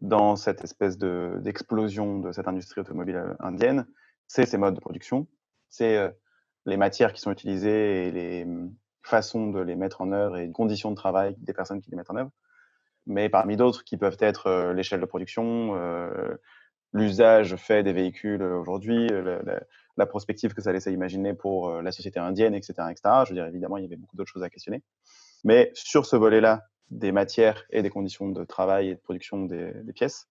dans cette espèce d'explosion de, cette industrie automobile indienne, c'est ces modes de production, c'est les matières qui sont utilisées et les, façon de les mettre en œuvre et conditions de travail des personnes qui les mettent en œuvre. Mais parmi d'autres qui peuvent être euh, l'échelle de production, euh, l'usage fait des véhicules aujourd'hui, euh, la, prospective que ça laissait imaginer pour la société indienne, etc., etc. Je veux dire, évidemment, il y avait beaucoup d'autres choses à questionner. Mais sur ce volet-là, des matières et des conditions de travail et de production des pièces,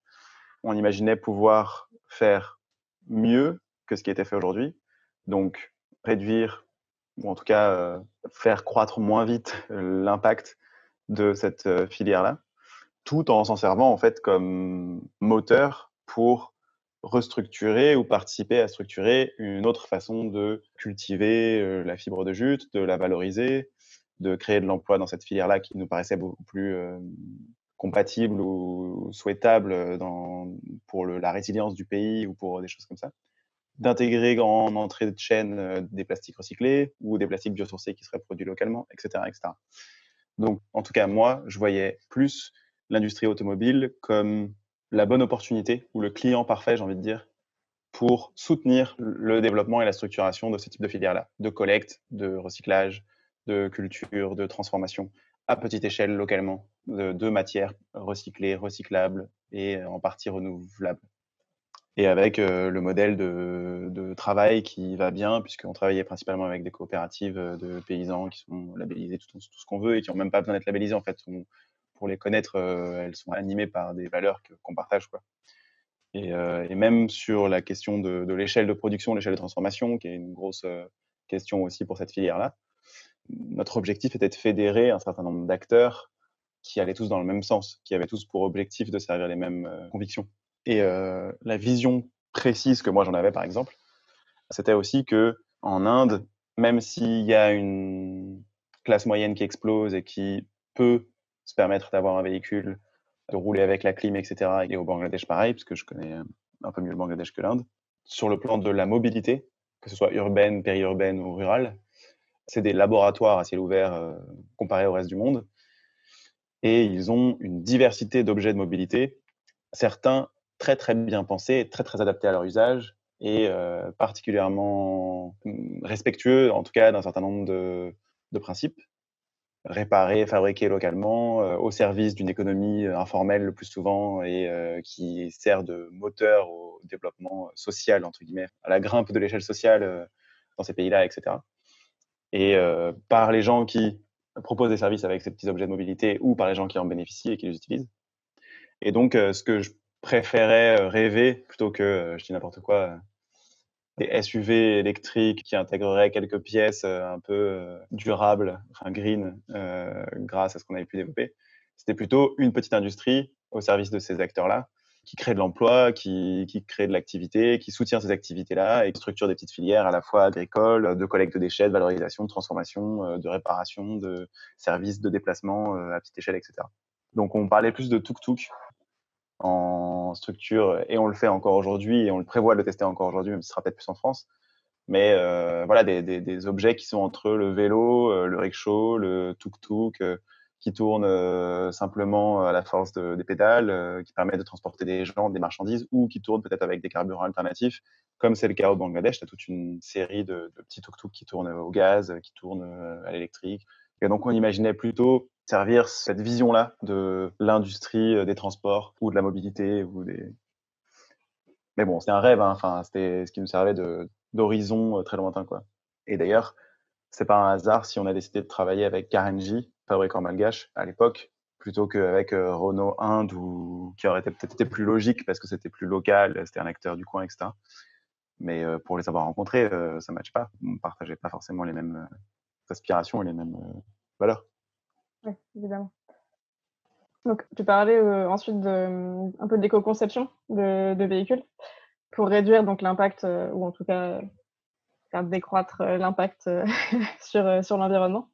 on imaginait pouvoir faire mieux que ce qui était fait aujourd'hui. Donc, réduire ou en tout cas euh, faire croître moins vite euh, l'impact de cette euh, filière-là, tout en s'en servant en fait comme moteur pour restructurer ou participer à structurer une autre façon de cultiver la fibre de jute, de la valoriser, de créer de l'emploi dans cette filière-là qui nous paraissait beaucoup plus compatible ou souhaitable dans, pour le, la résilience du pays ou pour des choses comme ça d'intégrer en entrée de chaîne euh, des plastiques recyclés ou des plastiques biosourcés qui seraient produits localement, etc., etc. Donc, en tout cas, moi, je voyais plus l'industrie automobile comme la bonne opportunité ou le client parfait, j'ai envie de dire, pour soutenir le développement et la structuration de ce type de filière-là, de collecte, de recyclage, de culture, de transformation à petite échelle localement de, de matières recyclées, recyclables et en partie renouvelables et avec euh, le modèle de, travail qui va bien, puisqu'on travaillait principalement avec des coopératives euh, de paysans qui sont labellisées tout, ce qu'on veut et qui n'ont même pas besoin d'être labellisées. En fait, pour les connaître, euh, elles sont animées par des valeurs qu'on partage. Quoi. Et, même sur la question de l'échelle de production, l'échelle de transformation, qui est une grosse question aussi pour cette filière-là, notre objectif était de fédérer un certain nombre d'acteurs qui allaient tous dans le même sens, qui avaient tous pour objectif de servir les mêmes convictions. Et la vision précise que moi j'en avais, par exemple, c'était aussi que en Inde, même s'il y a une classe moyenne qui explose et qui peut se permettre d'avoir un véhicule, de rouler avec la clim, etc., et au Bangladesh pareil, parce que je connais un peu mieux le Bangladesh que l'Inde, sur le plan de la mobilité, que ce soit urbaine, périurbaine ou rurale, C'est des laboratoires à ciel ouvert euh, comparés au reste du monde. Et ils ont une diversité d'objets de mobilité, certains très très bien pensés, très très adaptés à leur usage et euh, particulièrement mm, respectueux, en tout cas, d'un certain nombre de, principes réparés, fabriqués localement, euh, au service d'une économie informelle le plus souvent et qui sert de moteur au développement social, entre guillemets, à la grimpe de l'échelle sociale dans ces pays-là, etc et euh, par les gens qui proposent des services avec ces petits objets de mobilité ou par les gens qui en bénéficient et qui les utilisent. Et donc, euh, ce que je préférais euh, rêver, plutôt que, je dis n'importe quoi, des SUV électriques qui intégreraient quelques pièces un peu durables, enfin green, grâce à ce qu'on avait pu développer, c'était plutôt une petite industrie au service de ces acteurs-là qui crée de l'emploi, qui, qui, crée de l'activité, qui soutient ces activités-là et qui structure des petites filières à la fois agricoles, de collecte de déchets, de valorisation, de transformation, euh, de réparation, de services de déplacement euh, à petite échelle, etc. Donc on parlait plus de tuk-tuk en structure et on le fait encore aujourd'hui et on le prévoit de le tester encore aujourd'hui, même si ce sera peut-être plus en France. Mais euh, voilà, des, des, des, objets qui sont entre le vélo, le rickshaw, le tuk-tuk, qui tourne euh, simplement à la force de, des pédales, euh, qui permet de transporter des gens, des marchandises, ou qui tourne peut-être avec des carburants alternatifs, comme c'est le cas au Bangladesh. Tu as toute une série de, de petits tuk-tuk qui tournent au gaz, qui tournent euh, à l'électrique. Et donc, on imaginait plutôt servir cette vision-là de l'industrie des transports ou de la mobilité ou des. Mais bon, c'était un rêve. Hein. Enfin, c'était ce qui nous servait d'horizon très lointain, quoi. Et d'ailleurs, c'est pas un hasard si on a décidé de travailler avec Karenji, fabricant malgache à l'époque, plutôt qu'avec euh, Renault Inde, ou qui aurait peut-être été plus logique parce que c'était plus local, c'était un acteur du coin, etc. Mais euh, pour les avoir rencontrés, euh, ça ne matche pas. On ne partageait pas forcément les mêmes aspirations et les mêmes valeurs. Oui, évidemment. Donc, tu parlais ensuite de, un peu d'éco-conception de, de, véhicules pour réduire l'impact, ou en tout cas faire décroître l'impact sur, sur l'environnement.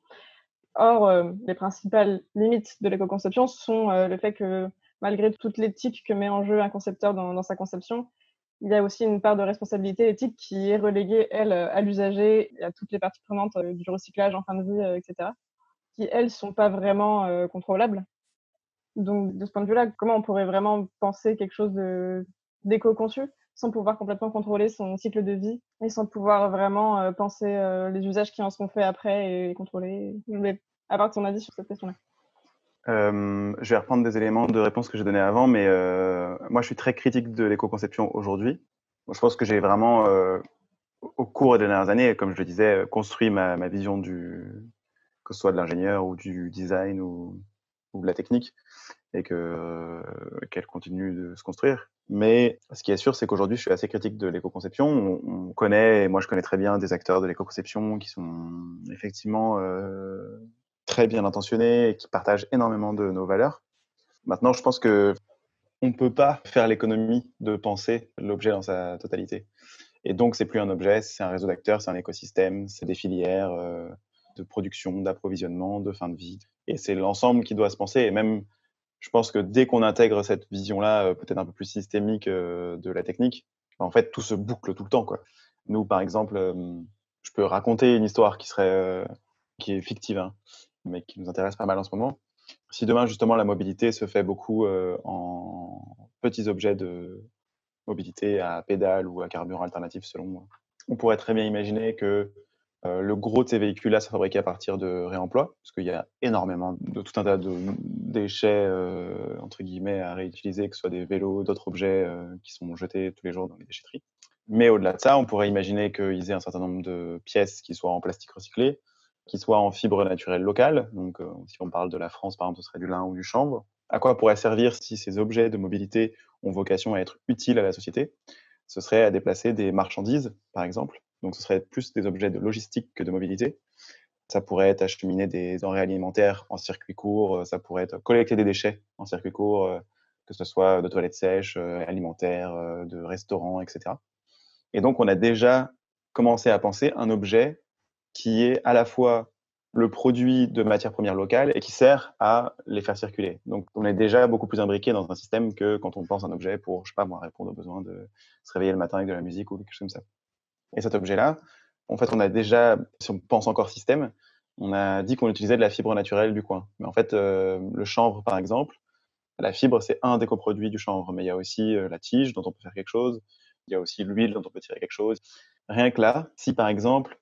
Or, euh, les principales limites de l'éco-conception sont euh, le fait que malgré toute l'éthique que met en jeu un concepteur dans, sa conception, il y a aussi une part de responsabilité éthique qui est reléguée, elle, à l'usager et à toutes les parties prenantes euh, du recyclage en fin de vie, etc., qui, elles, sont pas vraiment contrôlables. Donc, de ce point de vue-là, comment on pourrait vraiment penser quelque chose d'éco-conçu sans pouvoir complètement contrôler son cycle de vie et sans pouvoir vraiment penser les usages qui en seront faits après et contrôler? Je voulais avoir ton avis sur cette question-là. Je vais reprendre des éléments de réponse que j'ai donnés avant, mais moi je suis très critique de l'éco-conception aujourd'hui. Je pense que j'ai vraiment, au cours des dernières années, comme je le disais, construit ma vision du, que soit de l'ingénieur ou du design ou, de la technique et euh, qu'elle continue de se construire. Mais ce qui est sûr, c'est qu'aujourd'hui, je suis assez critique de l'éco-conception. On, connaît, et moi je connais très bien des acteurs de l'éco-conception qui sont effectivement euh, très bien intentionnés et qui partagent énormément de nos valeurs. Maintenant, je pense que on ne peut pas faire l'économie de penser l'objet dans sa totalité. Et donc, c'est plus un objet, c'est un réseau d'acteurs, c'est un écosystème, c'est des filières euh, de production, d'approvisionnement, de fin de vie. Et c'est l'ensemble qui doit se penser. Et même je pense que dès qu'on intègre cette vision-là, euh, peut-être un peu plus systémique euh, de la technique, en fait, tout se boucle tout le temps. Quoi. Nous, par exemple, euh, je peux raconter une histoire qui serait qui est fictive, hein, mais qui nous intéresse pas mal en ce moment. Si demain, justement, la mobilité se fait beaucoup en petits objets de mobilité à pédale ou à carburant alternatif, selon moi, on pourrait très bien imaginer que euh, le gros de ces véhicules-là sont fabriqués à partir de réemploi, parce qu'il y a énormément de tout un tas de déchets euh, entre guillemets à réutiliser, que ce soit des vélos, d'autres objets euh, qui sont jetés tous les jours dans les déchetteries. Mais au-delà de ça, on pourrait imaginer qu'ils aient un certain nombre de pièces qui soient en plastique recyclé, qui soient en fibre naturelle locale. Donc, si on parle de la France, par exemple, ce serait du lin ou du chanvre. À quoi pourrait servir si ces objets de mobilité ont vocation à être utiles à la société? Ce serait à déplacer des marchandises, par exemple, donc, ce serait plus des objets de logistique que de mobilité. Ça pourrait être acheminer des denrées alimentaires en circuit court, euh, ça pourrait être collecter des déchets en circuit court, euh, que ce soit de toilettes sèches, euh, alimentaires, de restaurants, etc. Et donc, on a déjà commencé à penser un objet qui est à la fois le produit de matières premières locales et qui sert à les faire circuler. Donc, on est déjà beaucoup plus imbriqué dans un système que quand on pense un objet pour, je sais pas moi, répondre aux besoins de se réveiller le matin avec de la musique ou quelque chose comme ça. Et cet objet-là, En fait, on a déjà, si on pense encore système, on a dit qu'on utilisait de la fibre naturelle du coin. Mais en fait, le chanvre, par exemple, la fibre, c'est un des coproduits du chanvre, mais il y a aussi la tige dont on peut faire quelque chose, il y a aussi l'huile dont on peut tirer quelque chose. Rien que là, si par exemple,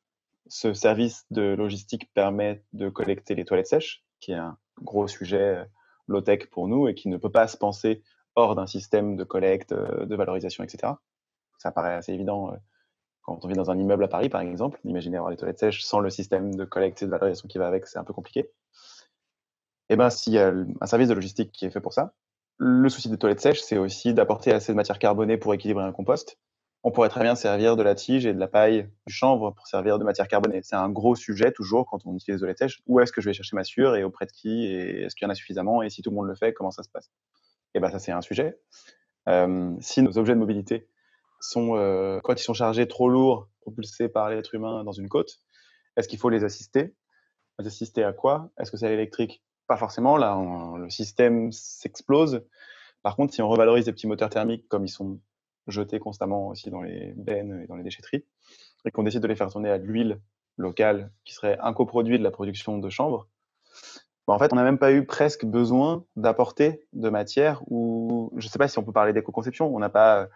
ce service de logistique permet de collecter les toilettes sèches, qui est un gros sujet low-tech pour nous et qui ne peut pas se penser hors d'un système de collecte, de valorisation, etc. Ça paraît assez évident quand on vit dans un immeuble à Paris, par exemple. Imaginez avoir les toilettes sèches sans le système de collecte et de valorisation qui va avec, c'est un peu compliqué. Et eh bien, s'il y a un service de logistique qui est fait pour ça, le souci des toilettes sèches, c'est aussi d'apporter assez de matière carbonée pour équilibrer un compost. On pourrait très bien servir de la tige et de la paille du chanvre pour servir de matière carbonée. C'est un gros sujet toujours quand on utilise les toilettes sèches. Où est-ce que je vais chercher ma sueur et auprès de qui Et est-ce qu'il y en a suffisamment Et si tout le monde le fait, comment ça se passe? Et eh bien, ça, c'est un sujet. Euh, si nos objets de mobilité sont, euh, quand ils sont chargés trop lourds, propulsés par l'être humain dans une côte, est-ce qu'il faut les assister? Les assister à quoi? Est-ce que c'est l'électrique? Pas forcément, là, le système s'explose. Par contre, si on revalorise des petits moteurs thermiques comme ils sont jetés constamment aussi dans les bennes et dans les déchetteries, et qu'on décide de les faire tourner à l'huile locale, qui serait un coproduit de la production de chanvre, bah, en fait, on n'a même pas eu presque besoin d'apporter de matière ou je ne sais pas si on peut parler d'éco-conception. On n'a pas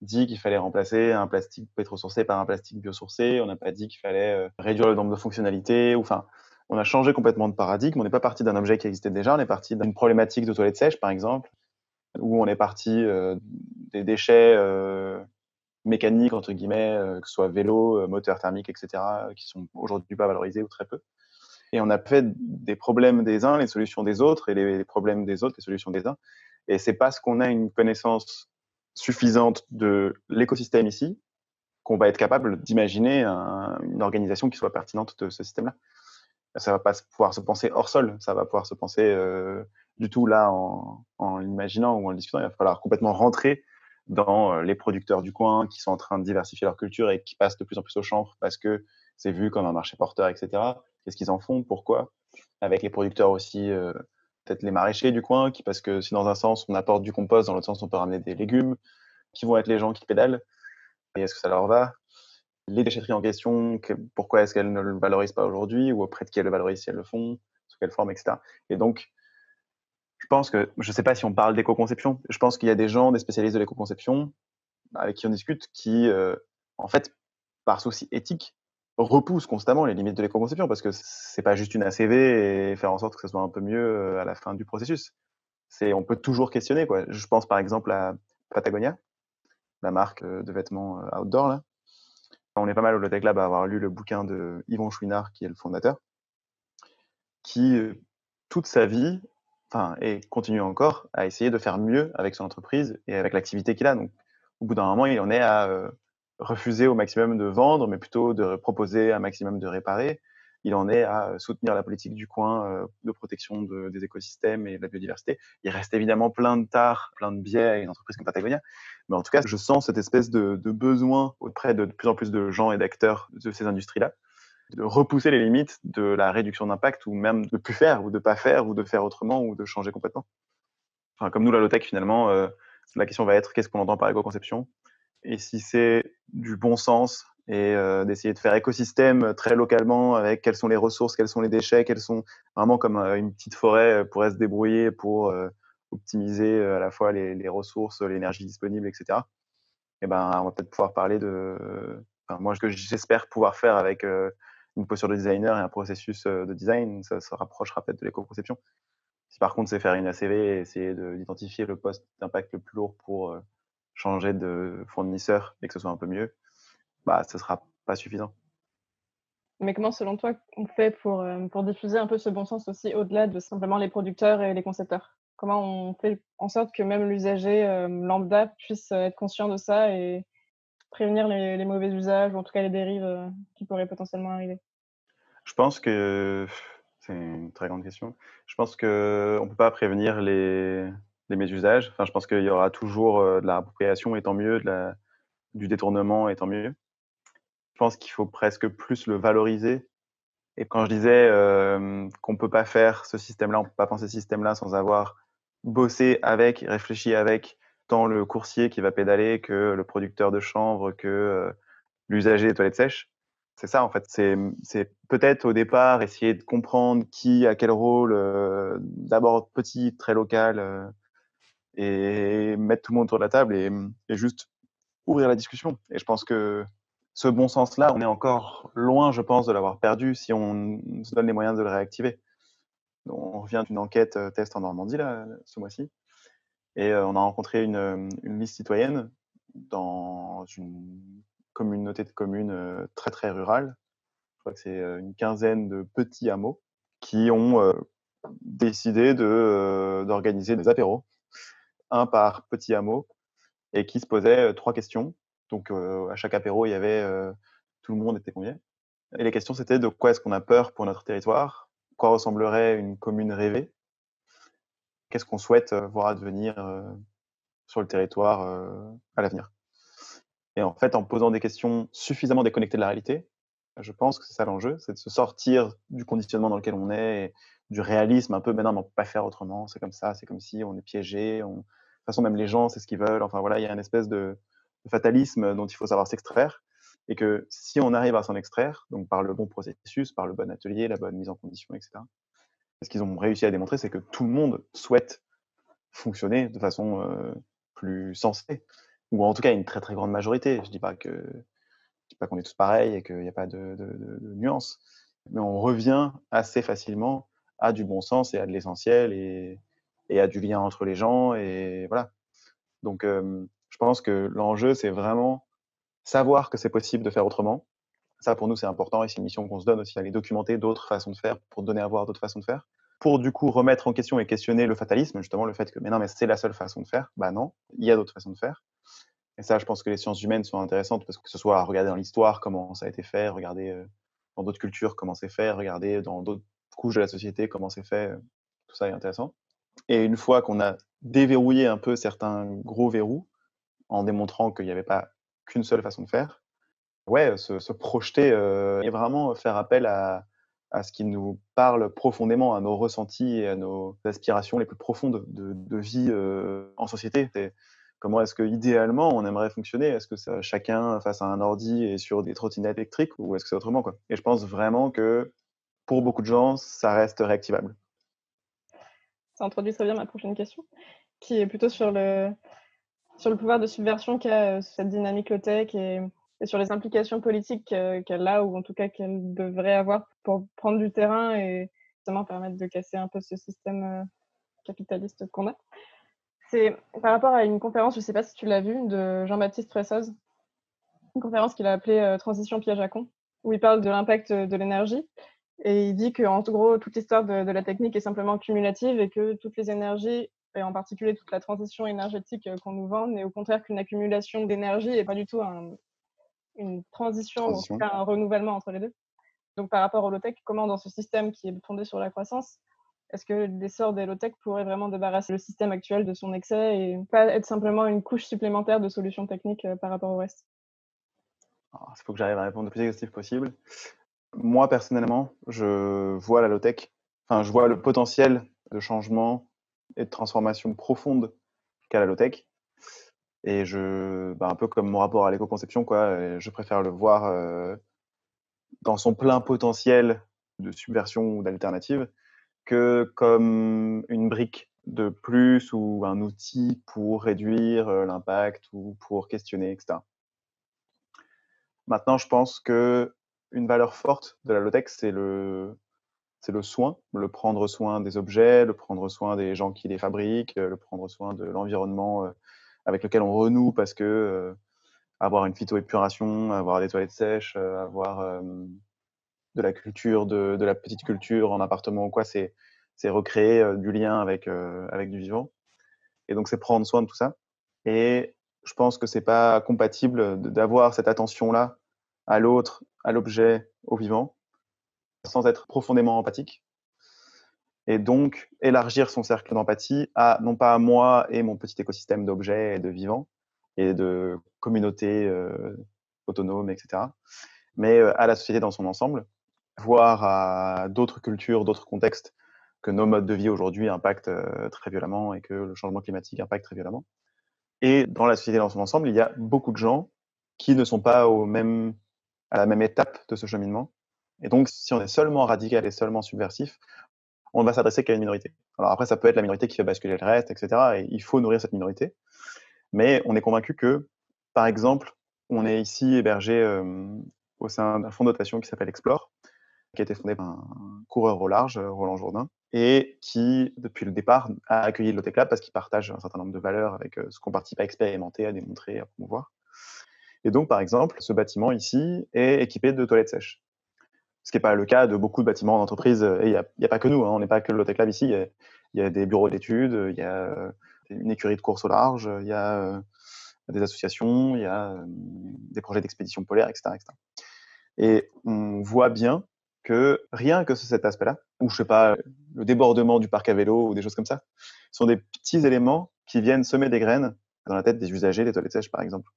dit qu'il fallait remplacer un plastique pétrosourcé par un plastique biosourcé. On n'a pas dit qu'il fallait euh, réduire le nombre de fonctionnalités. Enfin, on a changé complètement de paradigme. On n'est pas parti d'un objet qui existait déjà, on est parti d'une problématique de toilettes sèches, par exemple, où on est parti euh, des déchets euh, mécaniques, entre guillemets, que ce soit vélo, moteur thermique, etc., qui sont aujourd'hui pas valorisés ou très peu. Et on a fait des problèmes des uns les solutions des autres, et les problèmes des autres les solutions des uns. Et c'est parce qu'on a une connaissance suffisante de l'écosystème ici qu'on va être capable d'imaginer une organisation qui soit pertinente de ce système-là ça va pas pouvoir se penser hors sol, ça va pouvoir se penser euh, du tout là en, en l'imaginant ou en le discutant. Il va falloir complètement rentrer dans euh, les producteurs du coin qui sont en train de diversifier leur culture et qui passent de plus en plus au chanvre parce que c'est vu comme un marché porteur, etc. Qu'est-ce qu'ils en font? Pourquoi? Avec les producteurs aussi, euh, peut-être les maraîchers du coin, qui parce que si dans un sens on apporte du compost, dans l'autre sens on peut ramener des légumes, qui vont être les gens qui pédalent et est-ce que ça leur va? Les déchetteries en question, pourquoi est-ce qu'elles ne le valorisent pas aujourd'hui, ou auprès de qui elles le valorisent si elles le font, sous quelle forme, etc. Et donc, je pense que, je ne sais pas si on parle d'éco-conception, je pense qu'il y a des gens, des spécialistes de l'éco-conception, avec qui on discute, qui, euh, en fait, par souci éthique, repoussent constamment les limites de l'éco-conception, parce que c'est pas juste une ACV et faire en sorte que ça soit un peu mieux euh, à la fin du processus. C'est, on peut toujours questionner, quoi. Je pense par exemple à Patagonia, la marque euh, de vêtements outdoor, là, on est pas mal au Lotec Lab à avoir lu le bouquin de Yvon Chouinard, qui est le fondateur, qui, euh, toute sa vie, enfin, et continue encore, à essayer de faire mieux avec son entreprise et avec l'activité qu'il a. Donc, au bout d'un moment, il en est à euh, refuser au maximum de vendre, mais plutôt de proposer un maximum de réparer il en est à soutenir la politique du coin euh, de protection des écosystèmes et de la biodiversité. Il reste évidemment plein de tares, plein de biais à une entreprise comme Patagonia, mais en tout cas, je sens cette espèce de, besoin auprès de, de plus en plus de gens et d'acteurs de ces industries-là de repousser les limites de la réduction d'impact ou même de plus faire ou de pas faire ou de faire autrement ou de changer complètement. Enfin, comme nous, la low-tech, finalement, euh, la question va être qu'est-ce qu'on entend par éco-conception? Et si c'est du bon sens et euh, d'essayer de faire écosystème très localement avec quelles sont les ressources, quels sont les déchets, quels sont vraiment comme euh, une petite forêt euh, pourrait se débrouiller pour optimiser à la fois les, ressources, l'énergie disponible, etc. Et ben, on va peut-être pouvoir parler de, enfin, moi, ce que j'espère pouvoir faire avec une posture de designer et un processus de design, ça se rapprochera peut-être de l'éco-conception. Si par contre c'est faire une ACV et essayer d'identifier le poste d'impact le plus lourd pour changer de fournisseur et que ce soit un peu mieux, bah, ce sera pas suffisant. Mais comment, selon toi, on fait pour, euh, pour diffuser un peu ce bon sens aussi au-delà de simplement les producteurs et les concepteurs? Comment on fait en sorte que même l'usager euh, lambda puisse euh, être conscient de ça et prévenir les, mauvais usages ou en tout cas les dérives qui pourraient potentiellement arriver? Je pense que c'est une très grande question. Je pense qu'on ne peut pas prévenir les, les mésusages. Enfin, je pense qu'il y aura toujours de la appropriation, et tant mieux, du détournement, et tant mieux pense qu'il faut presque plus le valoriser. Et quand je disais euh, qu'on ne peut pas faire ce système-là, on ne peut pas penser ce système-là sans avoir bossé avec, réfléchi avec tant le coursier qui va pédaler que le producteur de chanvre, que euh, l'usager des toilettes sèches, C'est ça, en fait. C'est peut-être au départ essayer de comprendre qui a quel rôle, euh, d'abord petit, très local, euh, et mettre tout le monde autour de la table et, juste ouvrir la discussion. Et je pense que ce bon sens-là, on est encore loin, je pense, de l'avoir perdu si on se donne les moyens de le réactiver. On revient d'une enquête euh, test en Normandie, là, ce mois-ci, et on a rencontré une, une liste citoyenne dans une communauté de communes euh, très très rurale. Je crois que c'est euh, une quinzaine de petits hameaux qui ont euh, décidé d'organiser des apéros, un par petit hameau, et qui se posaient trois questions. Donc à chaque apéro, il y avait tout le monde était convié. Et les questions, c'était de quoi est-ce qu'on a peur pour notre territoire? Quoi ressemblerait une commune rêvée? Qu'est-ce qu'on souhaite voir advenir sur le territoire à l'avenir? Et en fait, en posant des questions suffisamment déconnectées de la réalité, je pense que c'est ça l'enjeu, c'est de se sortir du conditionnement dans lequel on est, et du réalisme un peu, mais non, on ne peut pas faire autrement, c'est comme ça, c'est comme si on est piégé, on... de façon, même les gens, c'est ce qu'ils veulent, enfin voilà, il y a une espèce de, fatalisme dont il faut savoir s'extraire, et que si on arrive à s'en extraire, donc par le bon processus, par le bon atelier, la bonne mise en condition, etc., ce qu'ils ont réussi à démontrer, c'est que tout le monde souhaite fonctionner de façon euh, plus sensée ou en tout cas une très très grande majorité. Je dis pas que dis pas qu'on est tous pareils et qu'il n'y a pas de, nuances, mais on revient assez facilement à du bon sens et à de l'essentiel et, à du lien entre les gens et voilà. Donc euh, je pense que l'enjeu c'est vraiment savoir que c'est possible de faire autrement. Ça pour nous c'est important et c'est une mission qu'on se donne aussi d'aller documenter d'autres façons de faire pour donner à voir d'autres façons de faire pour du coup remettre en question et questionner le fatalisme, justement le fait que mais non mais c'est la seule façon de faire. Bah non, il y a d'autres façons de faire. Et ça, je pense que les sciences humaines sont intéressantes parce que ce soit à regarder dans l'histoire comment ça a été fait, regarder euh, dans d'autres cultures comment c'est fait, regarder dans d'autres couches de la société comment c'est fait, euh, tout ça est intéressant. Et une fois qu'on a déverrouillé un peu certains gros verrous, en démontrant qu'il n'y avait pas qu'une seule façon de faire, ouais, se, projeter euh, et vraiment faire appel à, ce qui nous parle profondément, à nos ressentis et à nos aspirations les plus profondes de, vie en société. Comment est-ce que idéalement on aimerait fonctionner? Est-ce que chacun face à un ordi et sur des trottinettes électriques ou est-ce que c'est autrement quoi? Et je pense vraiment que pour beaucoup de gens, ça reste réactivable. Ça introduit très bien ma prochaine question, qui est plutôt sur le sur le pouvoir de subversion qu'a euh, cette dynamique low-tech et, sur les implications politiques qu'elle a ou en tout cas qu'elle devrait avoir pour prendre du terrain et justement permettre de casser un peu ce système euh, capitaliste qu'on a. C'est par rapport à une conférence, je ne sais pas si tu l'as vue, de Jean-Baptiste Fressoz, une conférence qu'il a appelée euh, Transition piège à con, où il parle de l'impact de l'énergie. Et il dit qu'en gros, toute l'histoire de, la technique est simplement cumulative et que toutes les énergies, et en particulier toute la transition énergétique euh, qu'on nous vend, n'est au contraire qu'une accumulation d'énergie et pas du tout une transition, ou en tout cas un renouvellement entre les deux. Donc par rapport au low-tech, comment dans ce système qui est fondé sur la croissance, est-ce que l'essor des low-tech pourrait vraiment débarrasser le système actuel de son excès et pas être simplement une couche supplémentaire de solutions techniques euh, par rapport au reste? Il faut que j'arrive à répondre le plus exhaustif possible. Moi, personnellement, je vois la low-tech, enfin, je vois le potentiel de changement et de transformation profonde qu'a la low-tech. Et je, bah, un peu comme mon rapport à l'éco-conception, quoi, je préfère le voir euh, dans son plein potentiel de subversion ou d'alternative que comme une brique de plus ou un outil pour réduire euh, l'impact ou pour questionner, etc. Maintenant, je pense que une valeur forte de la low-tech, c'est le, c'est le soin, le prendre soin des objets, le prendre soin des gens qui les fabriquent, le prendre soin de l'environnement euh, avec lequel on renoue parce que euh, avoir une phytoépuration, avoir des toilettes sèches, avoir de la culture, de, de, la petite culture en appartement ou quoi, c'est recréer euh, du lien avec, euh, avec du vivant. Et donc, c'est prendre soin de tout ça. Et je pense que c'est pas compatible d'avoir cette attention-là à l'autre, à l'objet, au vivant, sans être profondément empathique. Et donc, élargir son cercle d'empathie à, non pas à moi et mon petit écosystème d'objets et de vivants et de communautés euh, autonomes, etc., mais à la société dans son ensemble voir à d'autres cultures, d'autres contextes que nos modes de vie aujourd'hui impactent euh, très violemment et que le changement climatique impacte très violemment. Et dans la société dans son ensemble, il y a beaucoup de gens qui ne sont pas au même à la même étape de ce cheminement. Et donc, si on est seulement radical et seulement subversif, on ne va s'adresser qu'à une minorité. Alors après, ça peut être la minorité qui fait basculer le reste, etc. Et il faut nourrir cette minorité. Mais on est convaincu que, par exemple, on est ici hébergé au sein d'un fonds de dotation qui s'appelle Explore, qui a été fondé par un coureur au large, Roland Jourdain, et qui, depuis le départ, a accueilli l'Oteclab parce qu'il partage un certain nombre de valeurs avec ce qu'on participe à expérimenter, à démontrer, à promouvoir. Et donc, par exemple, ce bâtiment ici est équipé de toilettes sèches. Ce qui n'est pas le cas de beaucoup de bâtiments d'entreprise. Et il n'y a, pas que nous, hein, on n'est pas que l'Oteclab ici. Il y, a, des bureaux d'études, il y a une écurie de course au large, il y a des associations, il y a des projets d'expédition polaire, etc., etc. Et on voit bien que rien que cet aspect-là, ou je sais pas, le débordement du parc à vélo ou des choses comme ça, sont des petits éléments qui viennent semer des graines dans la tête des usagers des toilettes sèches, par exemple.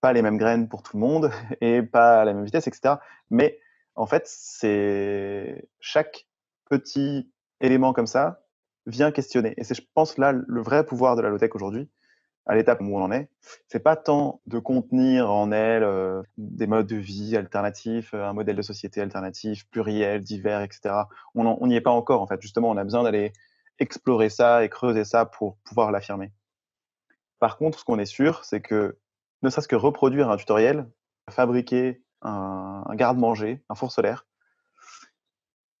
Pas les mêmes graines pour tout le monde et pas à la même vitesse, etc. Mais en fait, c'est chaque petit élément comme ça vient questionner. Et c'est, je pense, là le vrai pouvoir de la low-tech aujourd'hui, à l'étape où on en est, c'est pas tant de contenir en elle euh, des modes de vie alternatifs, un modèle de société alternatif, pluriel, divers, etc. On n'y est pas encore, en fait. Justement, on a besoin d'aller explorer ça et creuser ça pour pouvoir l'affirmer. Par contre, ce qu'on est sûr, c'est que ne serait-ce que reproduire un tutoriel, fabriquer un, garde-manger, un four solaire,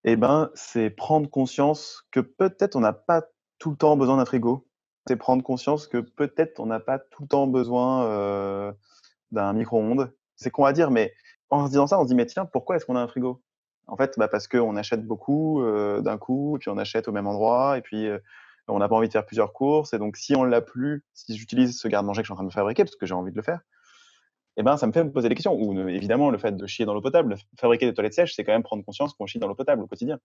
eh ben, c'est prendre conscience que peut-être on n'a pas tout le temps besoin d'un frigo, c'est prendre conscience que peut-être on n'a pas tout le temps besoin euh, d'un micro-ondes. C'est qu'on va dire, mais en se disant ça, on se dit, mais tiens, pourquoi est-ce qu'on a un frigo? En fait, bah parce qu'on achète beaucoup euh, d'un coup, puis on achète au même endroit, et puis euh, on n'a pas envie de faire plusieurs courses. Et donc, si on l'a plus, si j'utilise ce garde-manger que je suis en train de fabriquer, parce que j'ai envie de le faire, eh ben, ça me fait me poser des questions. Ou évidemment, le fait de chier dans l'eau potable, fabriquer des toilettes sèches, c'est quand même prendre conscience qu'on chie dans l'eau potable au quotidien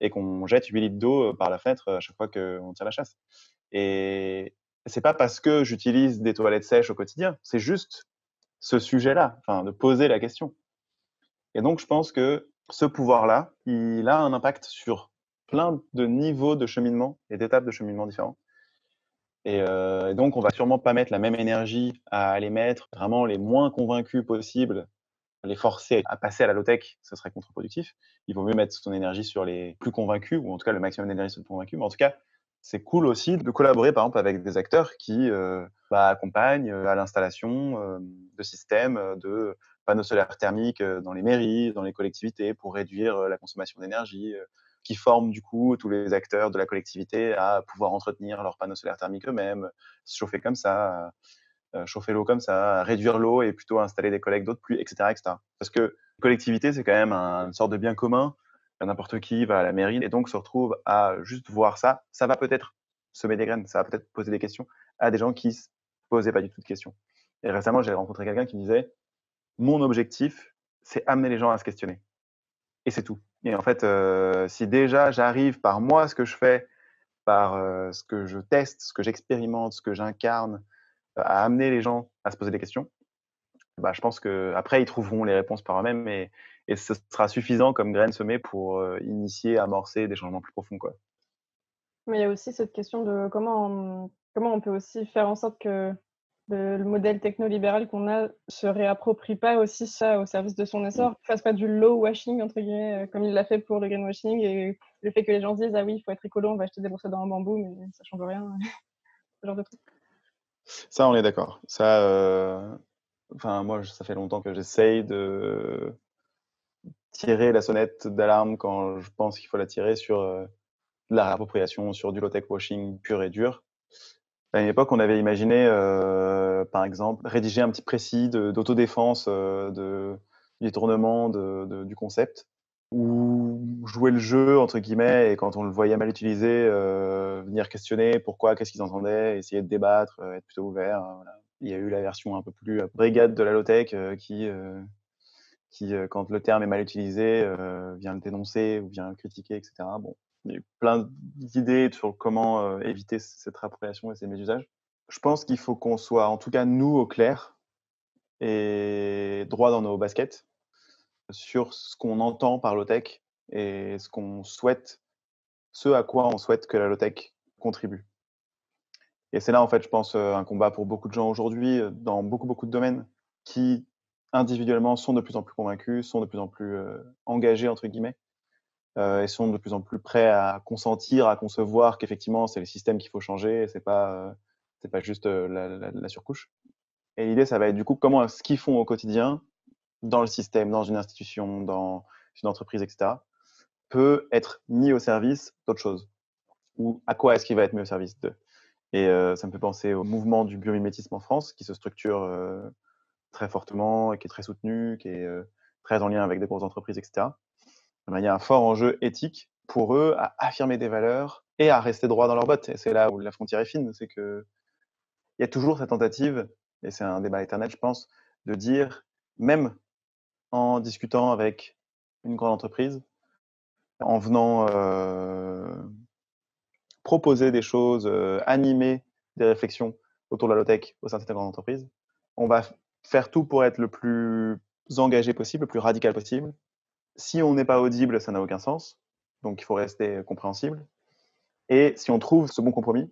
et qu'on jette 8 litres d'eau par la fenêtre à chaque fois qu'on tire la chasse. Et c'est pas parce que j'utilise des toilettes sèches au quotidien, c'est juste ce sujet-là, de poser la question. Et donc, je pense que ce pouvoir-là, il a un impact sur plein de niveaux de cheminement et d'étapes de cheminement différents. Et, euh, et, donc, on va sûrement pas mettre la même énergie à aller mettre vraiment les moins convaincus possibles les forcer à passer à la low-tech, ce serait contre-productif. Il vaut mieux mettre son énergie sur les plus convaincus, ou en tout cas le maximum d'énergie sur les convaincus. Mais en tout cas, c'est cool aussi de collaborer par exemple avec des acteurs qui euh, bah, accompagnent euh, à l'installation de systèmes de panneaux solaires thermiques dans les mairies, dans les collectivités pour réduire la consommation d'énergie, qui forment du coup tous les acteurs de la collectivité à pouvoir entretenir leurs panneaux solaires thermiques eux-mêmes, se chauffer comme ça, euh, chauffer l'eau comme ça, réduire l'eau et plutôt installer des collègues d'autres pluies, etc., etc. Parce que collectivité, c'est quand même une sorte de bien commun. N'importe qui va à la mairie et donc se retrouve à juste voir ça. Ça va peut-être semer des graines, ça va peut-être poser des questions à des gens qui se posaient pas du tout de questions. Et récemment, j'ai rencontré quelqu'un qui disait Mon objectif, c'est amener les gens à se questionner. Et c'est tout. Et en fait, euh, si déjà j'arrive par moi, ce que je fais, par euh, ce que je teste, ce que j'expérimente, ce que j'incarne, à amener les gens à se poser des questions, bah, je pense qu'après, ils trouveront les réponses par eux-mêmes et, et, ce sera suffisant comme graine semée pour euh, initier, amorcer des changements plus profonds. Quoi. Mais il y a aussi cette question de comment comment on peut aussi faire en sorte que le, modèle techno-libéral qu'on a se réapproprie pas aussi ça au service de son mmh. essor, ne fasse pas du low washing, entre guillemets, euh, comme il l'a fait pour le greenwashing, et le fait que les gens disent Ah oui, il faut être écolo, on va acheter des brossades en bambou, mais ça change rien, ce genre de truc. Ça, on est d'accord. Ça, euh, enfin, moi, ça fait longtemps que j'essaye de tirer la sonnette d'alarme quand je pense qu'il faut la tirer sur euh, la réappropriation, sur du low-tech washing pur et dur. À une époque, on avait imaginé, euh, par exemple, rédiger un petit précis d'autodéfense, de, du détournement de, du concept ou jouer le jeu entre guillemets et quand on le voyait mal utilisé euh, venir questionner pourquoi qu'est-ce qu'ils entendaient essayer de débattre euh, être plutôt ouvert hein, voilà. il y a eu la version un peu plus euh, brigade de la low-tech qui qui quand le terme est mal utilisé vient le dénoncer ou vient le critiquer etc bon plein d'idées sur comment éviter cette réappropriation et ces mésusages je pense qu'il faut qu'on soit en tout cas nous au clair et droit dans nos baskets sur ce qu'on entend par low-tech et ce qu'on souhaite, ce à quoi on souhaite que la low-tech contribue. Et c'est là, en fait, je pense, un combat pour beaucoup de gens aujourd'hui, dans beaucoup, beaucoup de domaines, qui individuellement sont de plus en plus convaincus, sont de plus en plus engagés, entre guillemets, et sont de plus en plus prêts à consentir, à concevoir qu'effectivement, c'est le système qu'il faut changer, c'est pas, c'est pas juste la, surcouche. Et l'idée, ça va être du coup, comment ce qu'ils font au quotidien, dans le système, dans une institution, dans une entreprise, etc., peut être mis au service d'autre chose Ou à quoi est-ce qu'il va être mis au service de Et ça me fait penser au mouvement du biomimétisme en France, qui se structure très fortement et qui est très soutenu, qui est très en lien avec des grosses entreprises, etc. Il y a un fort enjeu éthique pour eux à affirmer des valeurs et à rester droit dans leur bottes. Et c'est là où la frontière est fine, c'est que il y a toujours cette tentative, et c'est un débat éternel, je pense, de dire, même en discutant avec une grande entreprise, en venant euh, proposer des choses, euh, animer des réflexions autour de la low-tech au sein de cette grande entreprise, on va faire tout pour être le plus engagé possible, le plus radical possible. Si on n'est pas audible, ça n'a aucun sens. Donc il faut rester compréhensible. Et si on trouve ce bon compromis,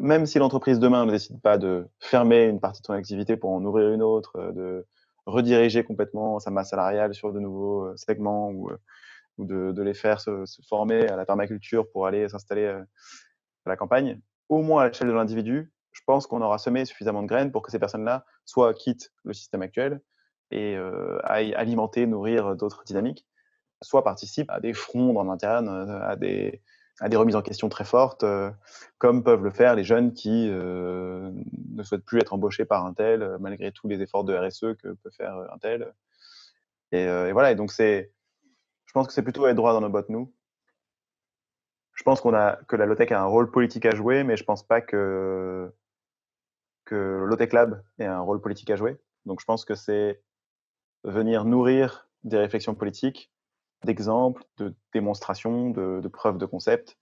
même si l'entreprise demain ne décide pas de fermer une partie de son activité pour en ouvrir une autre, euh, de rediriger complètement sa masse salariale sur de nouveaux euh, segments ou, euh, de, les faire se, former à la permaculture pour aller s'installer à la campagne, au moins à l'échelle de l'individu, je pense qu'on aura semé suffisamment de graines pour que ces personnes-là soit quittent le système actuel et aillent alimenter, nourrir d'autres dynamiques, soit participent à des fronts en interne, à des, à des remises en question très fortes, euh, comme peuvent le faire les jeunes qui euh, ne souhaitent plus être embauchés par un tel, euh, malgré tous les efforts de RSE que peut faire un tel. Et, voilà, et donc c'est, je pense que c'est plutôt être droit dans nos bottes, nous. Je pense qu'on a, que la Lotec a un rôle politique à jouer, mais je pense pas que, que Lotec Lab ait un rôle politique à jouer. Donc je pense que c'est venir nourrir des réflexions politiques d'exemples, de démonstrations, de, preuves de concept,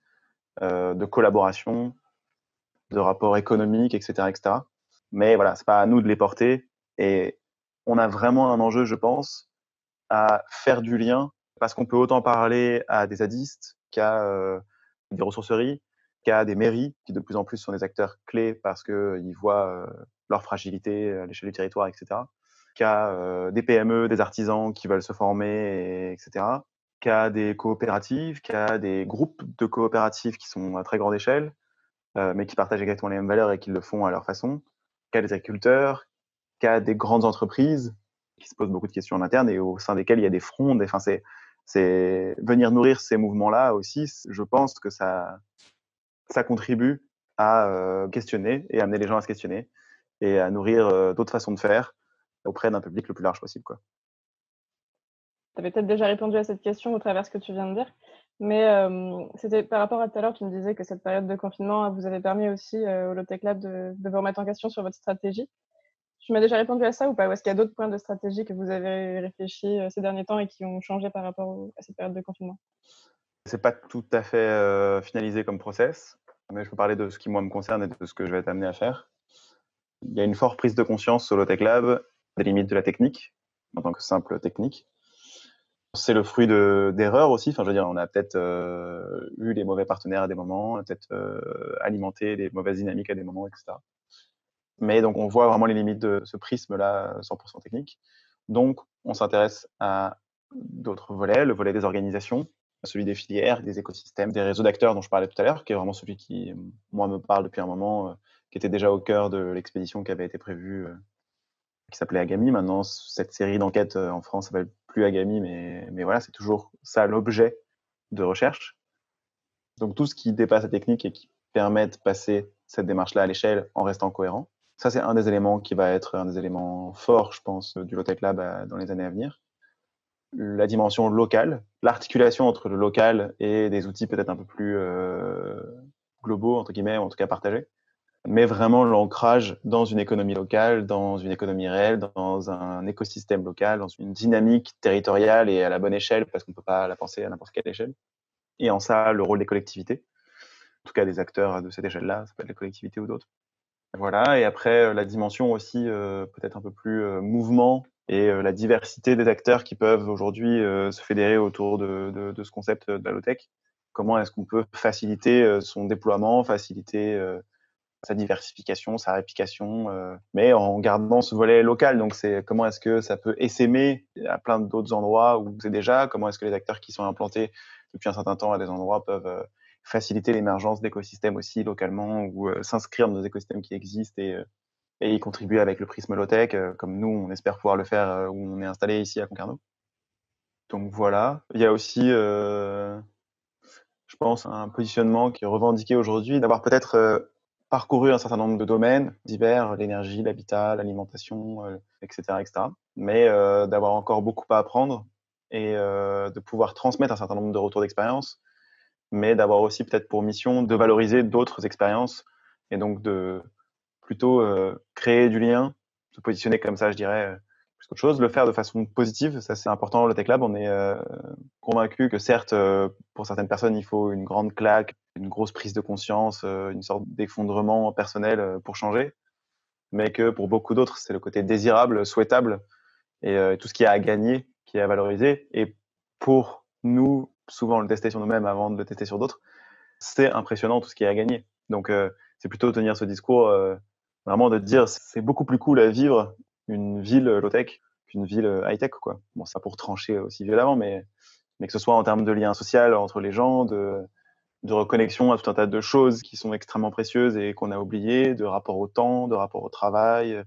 euh, de collaboration, de rapports économiques, etc., etc. Mais voilà, c'est pas à nous de les porter. Et on a vraiment un enjeu, je pense, à faire du lien, parce qu'on peut autant parler à des zadistes qu'à euh, des ressourceries, qu'à des mairies, qui de plus en plus sont des acteurs clés parce qu'ils voient euh, leur fragilité à l'échelle du territoire, etc qu'à euh, des PME, des artisans qui veulent se former, etc. Qu'à des coopératives, qu'à des groupes de coopératives qui sont à très grande échelle, euh, mais qui partagent exactement les mêmes valeurs et qui le font à leur façon. Qu'à des agriculteurs, qu'à des grandes entreprises qui se posent beaucoup de questions en interne et au sein desquelles il y a des frondes. Enfin, c'est, c'est venir nourrir ces mouvements-là aussi. Je pense que ça, ça contribue à euh, questionner et amener les gens à se questionner et à nourrir d'autres façons de faire auprès d'un public le plus large possible. Quoi. Tu avais peut-être déjà répondu à cette question au travers de ce que tu viens de dire, mais c'était par rapport à tout à l'heure, tu me disais que cette période de confinement vous avait permis aussi au Lotec Lab de, vous remettre en question sur votre stratégie. Tu m'as déjà répondu à ça ou pas? Ou est-ce qu'il y a d'autres points de stratégie que vous avez réfléchi ces derniers temps et qui ont changé par rapport à cette période de confinement? C'est pas tout à fait finalisé comme process, mais je peux parler de ce qui moi me concerne et de ce que je vais être amené à faire. Il y a une forte prise de conscience sur Lotec Lab des limites de la technique, en tant que simple technique. C'est le fruit d'erreurs aussi. Enfin, je veux dire, on a peut-être euh, eu les mauvais partenaires à des moments, peut-être euh, alimenté des mauvaises dynamiques à des moments, etc. Mais donc, on voit vraiment les limites de ce prisme-là, 100% technique. Donc, on s'intéresse à d'autres volets, le volet des organisations, celui des filières, des écosystèmes, des réseaux d'acteurs dont je parlais tout à l'heure, qui est vraiment celui qui, moi, me parle depuis un moment, euh, qui était déjà au cœur de l'expédition qui avait été prévue qui s'appelait Agami. Maintenant, cette série d'enquêtes euh, en France s'appelle plus Agami, mais, mais voilà, c'est toujours ça l'objet de recherche. Donc tout ce qui dépasse la technique et qui permet de passer cette démarche-là à l'échelle en restant cohérent. Ça, c'est un des éléments qui va être un des éléments forts, je pense, du Low-Tech Lab euh, dans les années à venir. La dimension locale, l'articulation entre le local et des outils peut-être un peu plus euh, globaux, entre guillemets, ou en tout cas partagés mais vraiment l'ancrage dans une économie locale, dans une économie réelle, dans un écosystème local, dans une dynamique territoriale et à la bonne échelle, parce qu'on ne peut pas la penser à n'importe quelle échelle. Et en ça, le rôle des collectivités, en tout cas des acteurs de cette échelle-là, ça peut être les collectivités ou d'autres. Voilà, et après, euh, la dimension aussi euh, peut-être un peu plus euh, mouvement et la diversité des acteurs qui peuvent aujourd'hui se fédérer autour de, de, ce concept de la low-tech. Comment est-ce qu'on peut faciliter son déploiement, faciliter sa diversification, sa réplication, mais en gardant ce volet local. Donc, c'est comment est-ce que ça peut essaimer à plein d'autres endroits où c'est déjà, comment est-ce que les acteurs qui sont implantés depuis un certain temps à des endroits peuvent faciliter l'émergence d'écosystèmes aussi localement ou s'inscrire dans des écosystèmes qui existent et, y contribuer avec le prisme low-tech, comme nous, on espère pouvoir le faire où on est installé ici à Concarneau. Donc voilà. Il y a aussi, euh, je pense, un positionnement qui est revendiqué aujourd'hui d'avoir peut-être euh, parcouru un certain nombre de domaines divers, l'énergie, l'habitat, l'alimentation, etc., euh, etc. Mais d'avoir encore beaucoup à apprendre et de pouvoir transmettre un certain nombre de retours d'expérience, mais d'avoir aussi peut-être pour mission de valoriser d'autres expériences et donc de plutôt créer du lien, se positionner comme ça, je dirais, plus qu'autre chose, le faire de façon positive, ça c'est important. Le Tech Lab, on est euh, convaincu que certes, euh, pour certaines personnes, il faut une grande claque, une grosse prise de conscience, euh, une sorte d'effondrement personnel euh, pour changer, mais que pour beaucoup d'autres, c'est le côté désirable, souhaitable, et tout ce qui a à gagner, qui est à valoriser. Et pour nous, souvent le tester sur nous-mêmes avant de le tester sur d'autres, c'est impressionnant tout ce qui est à gagner. Donc c'est plutôt tenir ce discours vraiment de dire c'est beaucoup plus cool à vivre une ville low-tech qu'une ville euh, high-tech. Quoi. Bon, ça pour trancher aussi violemment, mais, mais que ce soit en termes de lien social entre les gens, de, de reconnexion à tout un tas de choses qui sont extrêmement précieuses et qu'on a oubliées, de rapport au temps, de rapport au travail,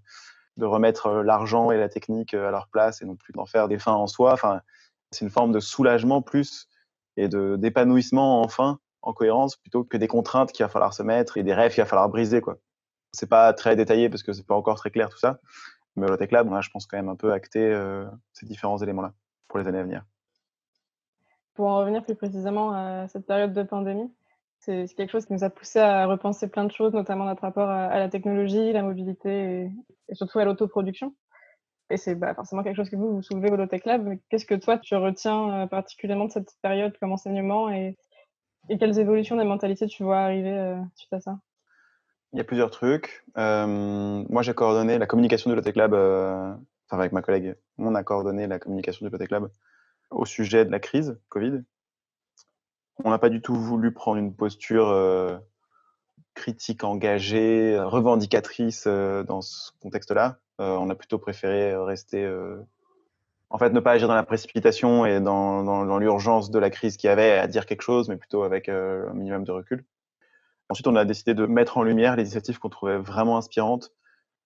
de remettre euh, l'argent et la technique euh, à leur place et non plus d'en faire des fins en soi. Enfin, c'est une forme de soulagement plus et de d'épanouissement enfin en cohérence plutôt que des contraintes qu'il va falloir se mettre et des rêves qu'il va falloir briser quoi. C'est pas très détaillé parce que c'est pas encore très clair tout ça, mais au Tech Lab, je pense, quand même un peu acté euh, ces différents éléments-là pour les années à venir. Pour en revenir plus précisément à cette période de pandémie, c'est quelque chose qui nous a poussé à repenser plein de choses, notamment notre rapport à, la technologie, la mobilité et, surtout à l'autoproduction. Et c'est bah, forcément quelque chose que vous, vous soulevez au Tech Lab. Qu'est-ce que toi, tu retiens euh, particulièrement de cette période comme enseignement et, quelles évolutions des mentalités tu vois arriver euh, suite à ça? Il y a plusieurs trucs. Euh, moi, j'ai coordonné la communication du Lotec Lab, enfin avec ma collègue, on a coordonné la communication du Lotec Lab au sujet de la crise Covid. On n'a pas du tout voulu prendre une posture euh, critique, engagée, revendicatrice dans ce contexte-là. on a plutôt préféré rester, en fait, ne pas agir dans la précipitation et dans, dans, dans l'urgence de la crise qu'il y avait à dire quelque chose, mais plutôt avec un minimum de recul. Ensuite, on a décidé de mettre en lumière les initiatives qu'on trouvait vraiment inspirantes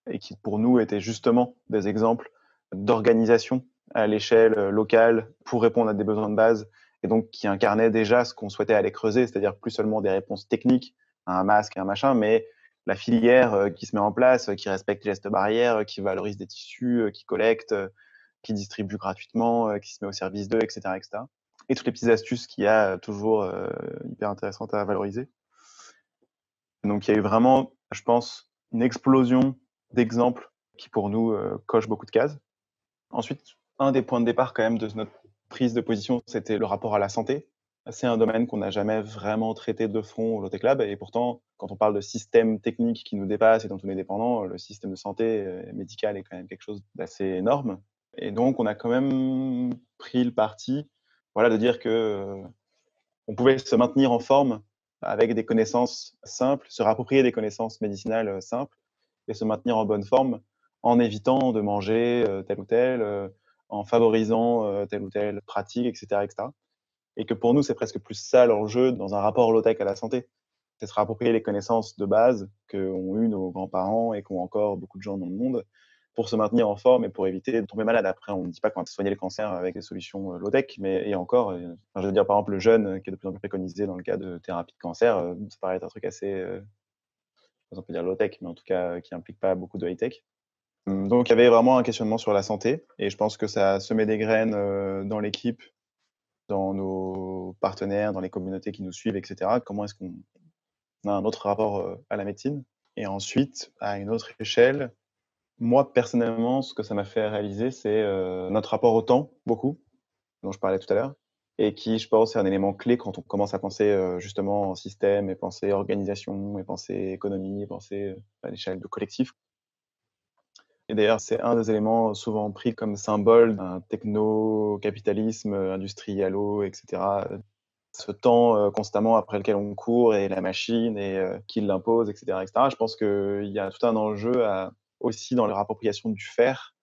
et qui, pour nous, étaient justement des exemples d'organisation à l'échelle euh, locale pour répondre à des besoins de base et donc qui incarnaient déjà ce qu'on souhaitait aller creuser, c'est-à-dire plus seulement des réponses techniques à un masque, à un machin, mais la filière euh, qui se met en place, euh, qui respecte les gestes barrières, qui valorise des tissus, qui collecte, qui distribue gratuitement, qui se met au service d'eux, etc., etc. Et toutes les petites astuces qu'il y a toujours hyper intéressantes à valoriser. Donc il y a eu vraiment, je pense, une explosion d'exemples qui pour nous euh, cochent beaucoup de cases. Ensuite, un des points de départ quand même de notre prise de position, c'était le rapport à la santé. C'est un domaine qu'on n'a jamais vraiment traité de front au Lotec Lab et pourtant, quand on parle de système technique qui nous dépasse et dont on est dépendant, le système de santé euh, médical est quand même quelque chose d'assez énorme. Et donc, on a quand même pris le parti, voilà, de dire que euh, on pouvait se maintenir en forme avec des connaissances simples, se rapproprier des connaissances médicinales euh, simples et se maintenir en bonne forme en évitant de manger euh, tel ou tel, en favorisant telle ou telle pratique, etc., etc. Et que pour nous, c'est presque plus ça l'enjeu dans un rapport low-tech à la santé. C'est se rapproprier les connaissances de base qu'ont eu nos grands-parents et qu'ont encore beaucoup de gens dans le monde pour se maintenir en forme et pour éviter de tomber malade. Après, on ne dit pas qu'on va soigner le cancer avec des solutions euh, low-tech, mais et encore, euh, je veux dire par exemple le jeûne euh, qui est de plus en plus préconisé dans le cas de thérapie de cancer, ça paraît être un truc assez, euh, on peut dire low-tech, mais en tout cas qui implique pas beaucoup de high-tech. Hum, donc il y avait vraiment un questionnement sur la santé et je pense que ça a semé des graines dans l'équipe, dans nos partenaires, dans les communautés qui nous suivent, etc. Comment est-ce qu'on a un autre rapport à la médecine? Et ensuite, à une autre échelle, moi, personnellement, ce que ça m'a fait réaliser, c'est euh, notre rapport au temps, beaucoup, dont je parlais tout à l'heure, et qui, je pense, est un élément clé quand on commence à penser euh, justement en système, et penser organisation, et penser économie, et penser euh, à l'échelle de collectif. Et d'ailleurs, c'est un des éléments souvent pris comme symbole d'un techno-capitalisme industrialo, etc., ce temps constamment après lequel on court et la machine et qui l'impose, etc., etc. Je pense qu'il y a tout un enjeu aussi dans la appropriation du faire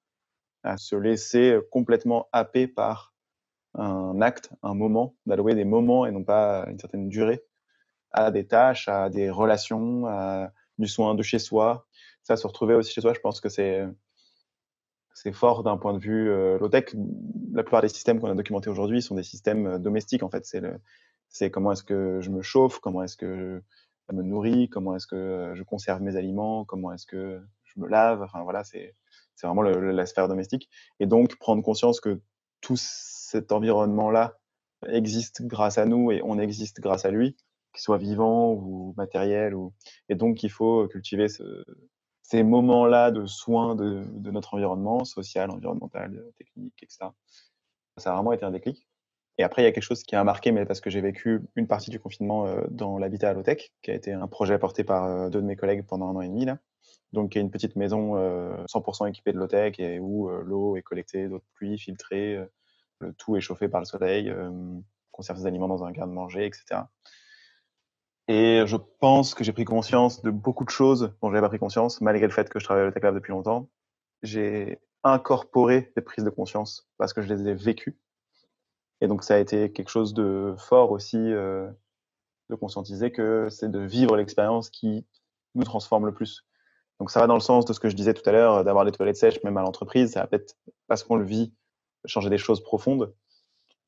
à se laisser complètement happer par un acte, un moment, d'allouer des moments et non pas une certaine durée à des tâches, à des relations, à du soin de chez soi. Ça, se retrouver aussi chez soi, je pense que c'est c'est fort d'un point de vue euh, low-tech. La plupart des systèmes qu'on a documentés aujourd'hui sont des systèmes euh, domestiques, en fait. C'est c'est comment est-ce que je me chauffe, comment est-ce que je me nourris, comment est-ce que je conserve mes aliments, comment est-ce que je me lave. Enfin, voilà, c'est, c'est vraiment la sphère domestique. Et donc, prendre conscience que tout cet environnement-là existe grâce à nous et on existe grâce à lui, qu'il soit vivant ou matériel. Ou... Et donc, il faut cultiver ce, ces moments-là de soins de, notre environnement, social, environnemental, technique, etc. Ça a vraiment été un déclic. Et après, il y a quelque chose qui a marqué, mais parce que j'ai vécu une partie du confinement euh, dans l'habitat à low-tech, qui a été un projet porté par euh, deux de mes collègues pendant un an et demi, là. Donc, qui est une petite maison 100% euh, équipée de low-tech et où l'eau est collectée, d'eau de pluie, filtrée, le tout est chauffé par le soleil, conserve ses aliments dans un garde-manger, etc. Et je pense que j'ai pris conscience de beaucoup de choses dont je n'avais pas pris conscience, malgré le fait que je travaille à Tech Lab depuis longtemps. J'ai incorporé des prises de conscience parce que je les ai vécues. Et donc, ça a été quelque chose de fort aussi euh, de conscientiser que c'est de vivre l'expérience qui nous transforme le plus. Donc, ça va dans le sens de ce que je disais tout à l'heure, d'avoir des toilettes sèches, même à l'entreprise. Ça va peut-être, parce qu'on le vit, changer des choses profondes.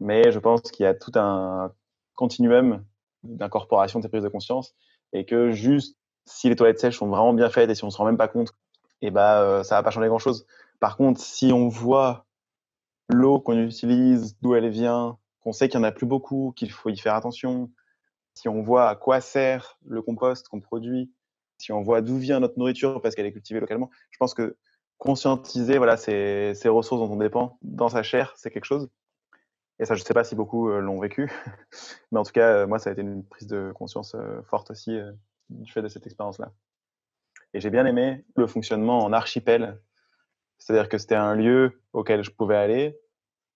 Mais je pense qu'il y a tout un continuum d'incorporation de ces prises de conscience et que juste si les toilettes sèches sont vraiment bien faites et si on se rend même pas compte, et eh bah, euh, ça va pas changer grand chose. Par contre, si on voit l'eau qu'on utilise, d'où elle vient, qu'on sait qu'il n'y en a plus beaucoup, qu'il faut y faire attention, si on voit à quoi sert le compost qu'on produit, si on voit d'où vient notre nourriture parce qu'elle est cultivée localement, je pense que conscientiser voilà, ces ressources dont on dépend dans sa chair, c'est quelque chose. Et ça, je ne sais pas si beaucoup euh, l'ont vécu. Mais en tout cas, euh, moi, ça a été une prise de conscience euh, forte aussi du fait de cette expérience-là. Et j'ai bien aimé le fonctionnement en archipel. C'est-à-dire que c'était un lieu auquel je pouvais aller,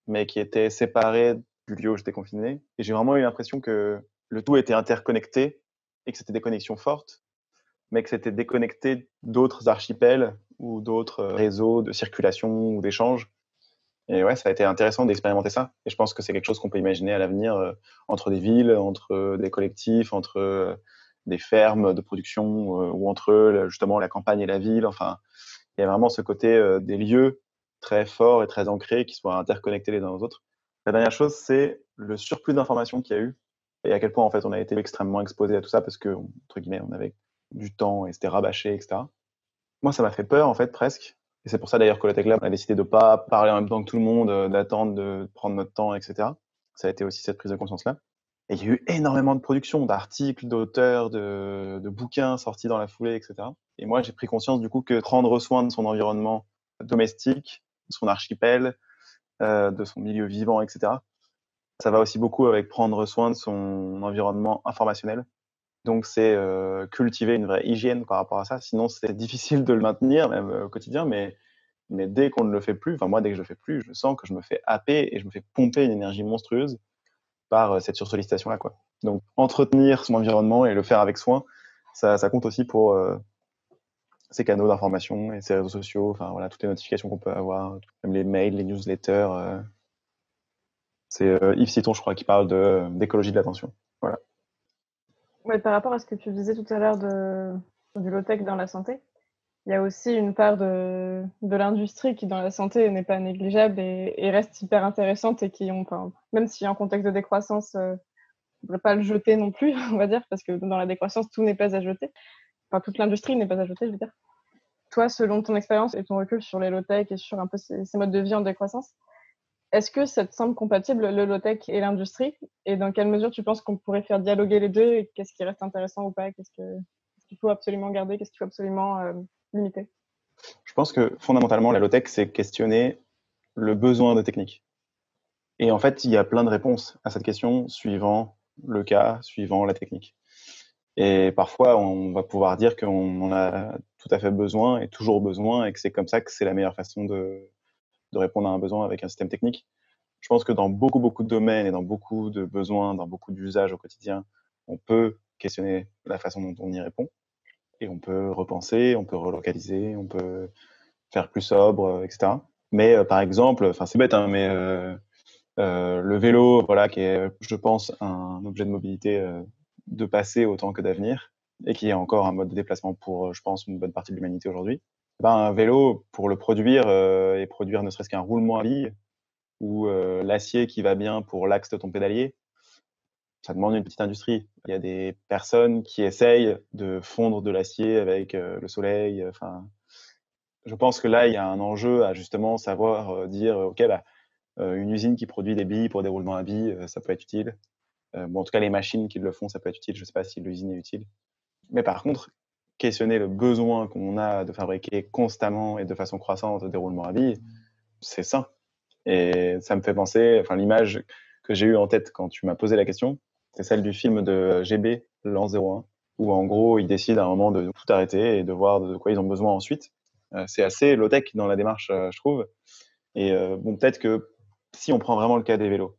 mais qui était séparé du lieu où j'étais confiné. Et j'ai vraiment eu l'impression que le tout était interconnecté et que c'était des connexions fortes, mais que c'était déconnecté d'autres archipels ou d'autres réseaux de circulation ou d'échange et ouais, ça a été intéressant d'expérimenter ça. Et je pense que c'est quelque chose qu'on peut imaginer à l'avenir euh, entre des villes, entre euh, des collectifs, entre euh, des fermes de production ou entre justement la campagne et la ville. Enfin, il y a vraiment ce côté des lieux très forts et très ancrés qui soient interconnectés les uns aux autres. La dernière chose, c'est le surplus d'informations qu'il y a eu et à quel point en fait on a été extrêmement exposé à tout ça parce que entre guillemets on avait du temps et c'était rabâché, etc. Moi, ça m'a fait peur en fait presque et c'est pour ça d'ailleurs que la Tech Lab a décidé de ne pas parler en même temps que tout le monde, euh, d'attendre, de prendre notre temps, etc. Ça a été aussi cette prise de conscience-là. Et il y a eu énormément de production, d'articles, d'auteurs, de, de, bouquins sortis dans la foulée, etc. Et moi, j'ai pris conscience du coup que prendre soin de son environnement domestique, de son archipel, euh, de son milieu vivant, etc. Ça va aussi beaucoup avec prendre soin de son environnement informationnel. Donc, c'est euh, cultiver une vraie hygiène par rapport à ça. Sinon, c'est difficile de le maintenir, même euh, au quotidien. Mais, dès qu'on ne le fait plus, enfin, moi, dès que je le fais plus, je sens que je me fais happer et je me fais pomper une énergie monstrueuse par euh, cette sursollicitation-là. Donc, entretenir son environnement et le faire avec soin, ça, ça compte aussi pour ces canaux d'information et ces réseaux sociaux, enfin, voilà, toutes les notifications qu'on peut avoir, même les mails, les newsletters. c'est Yves Citon, je crois, qui parle d'écologie de l'attention. Voilà par rapport à ce que tu disais tout à l'heure du low-tech dans la santé, il y a aussi une part de, l'industrie qui, dans la santé, n'est pas négligeable et, reste hyper intéressante et qui ont, même si en contexte de décroissance, euh, on ne devrait pas le jeter non plus, on va dire, parce que dans la décroissance, tout n'est pas à jeter. Enfin, toute l'industrie n'est pas à jeter, je veux dire. Toi, selon ton expérience et ton recul sur les low-tech et sur un peu ces modes de vie en décroissance, est-ce que ça te semble compatible, le low-tech et l'industrie? Et dans quelle mesure tu penses qu'on pourrait faire dialoguer les deux? Et qu'est-ce qui reste intéressant ou pas? Qu'est-ce qu'il faut absolument garder? Qu'est-ce qu'il faut absolument euh, limiter? Je pense que fondamentalement, la low-tech, c'est questionner le besoin de technique. Et en fait, il y a plein de réponses à cette question suivant le cas, suivant la technique. Et parfois, on va pouvoir dire qu'on en a tout à fait besoin et toujours besoin et que c'est comme ça que c'est la meilleure façon de, de répondre à un besoin avec un système technique. Je pense que dans beaucoup, beaucoup de domaines et dans beaucoup de besoins, dans beaucoup d'usages au quotidien, on peut questionner la façon dont on y répond. Et on peut repenser, on peut relocaliser, on peut faire plus sobre, etc. Mais par exemple, enfin c'est bête, hein, mais le vélo, voilà, qui est, je pense, un objet de mobilité de passé autant que d'avenir, et qui est encore un mode de déplacement pour, je pense, une bonne partie de l'humanité aujourd'hui. Ben, un vélo, pour le produire et produire ne serait-ce qu'un roulement à bille, ou l'acier qui va bien pour l'axe de ton pédalier, ça demande une petite industrie. Il y a des personnes qui essayent de fondre de l'acier avec le soleil. Enfin, je pense que là, il y a un enjeu à justement savoir dire, OK, bah, une usine qui produit des billes pour des roulements à billes, ça peut être utile. bon, en tout cas, les machines qui le font, ça peut être utile. Je ne sais pas si l'usine est utile. Mais par contre, questionner le besoin qu'on a de fabriquer constamment et de façon croissante des roulements à billes, c'est ça. Et ça me fait penser, enfin, l'image que j'ai eue en tête quand tu m'as posé la question, c'est celle du film de GB, L'An 01, où en gros, ils décident à un moment de tout arrêter et de voir de quoi ils ont besoin ensuite. Euh, c'est assez low-tech dans la démarche, euh, je trouve. Et euh, bon, peut-être que si on prend vraiment le cas des vélos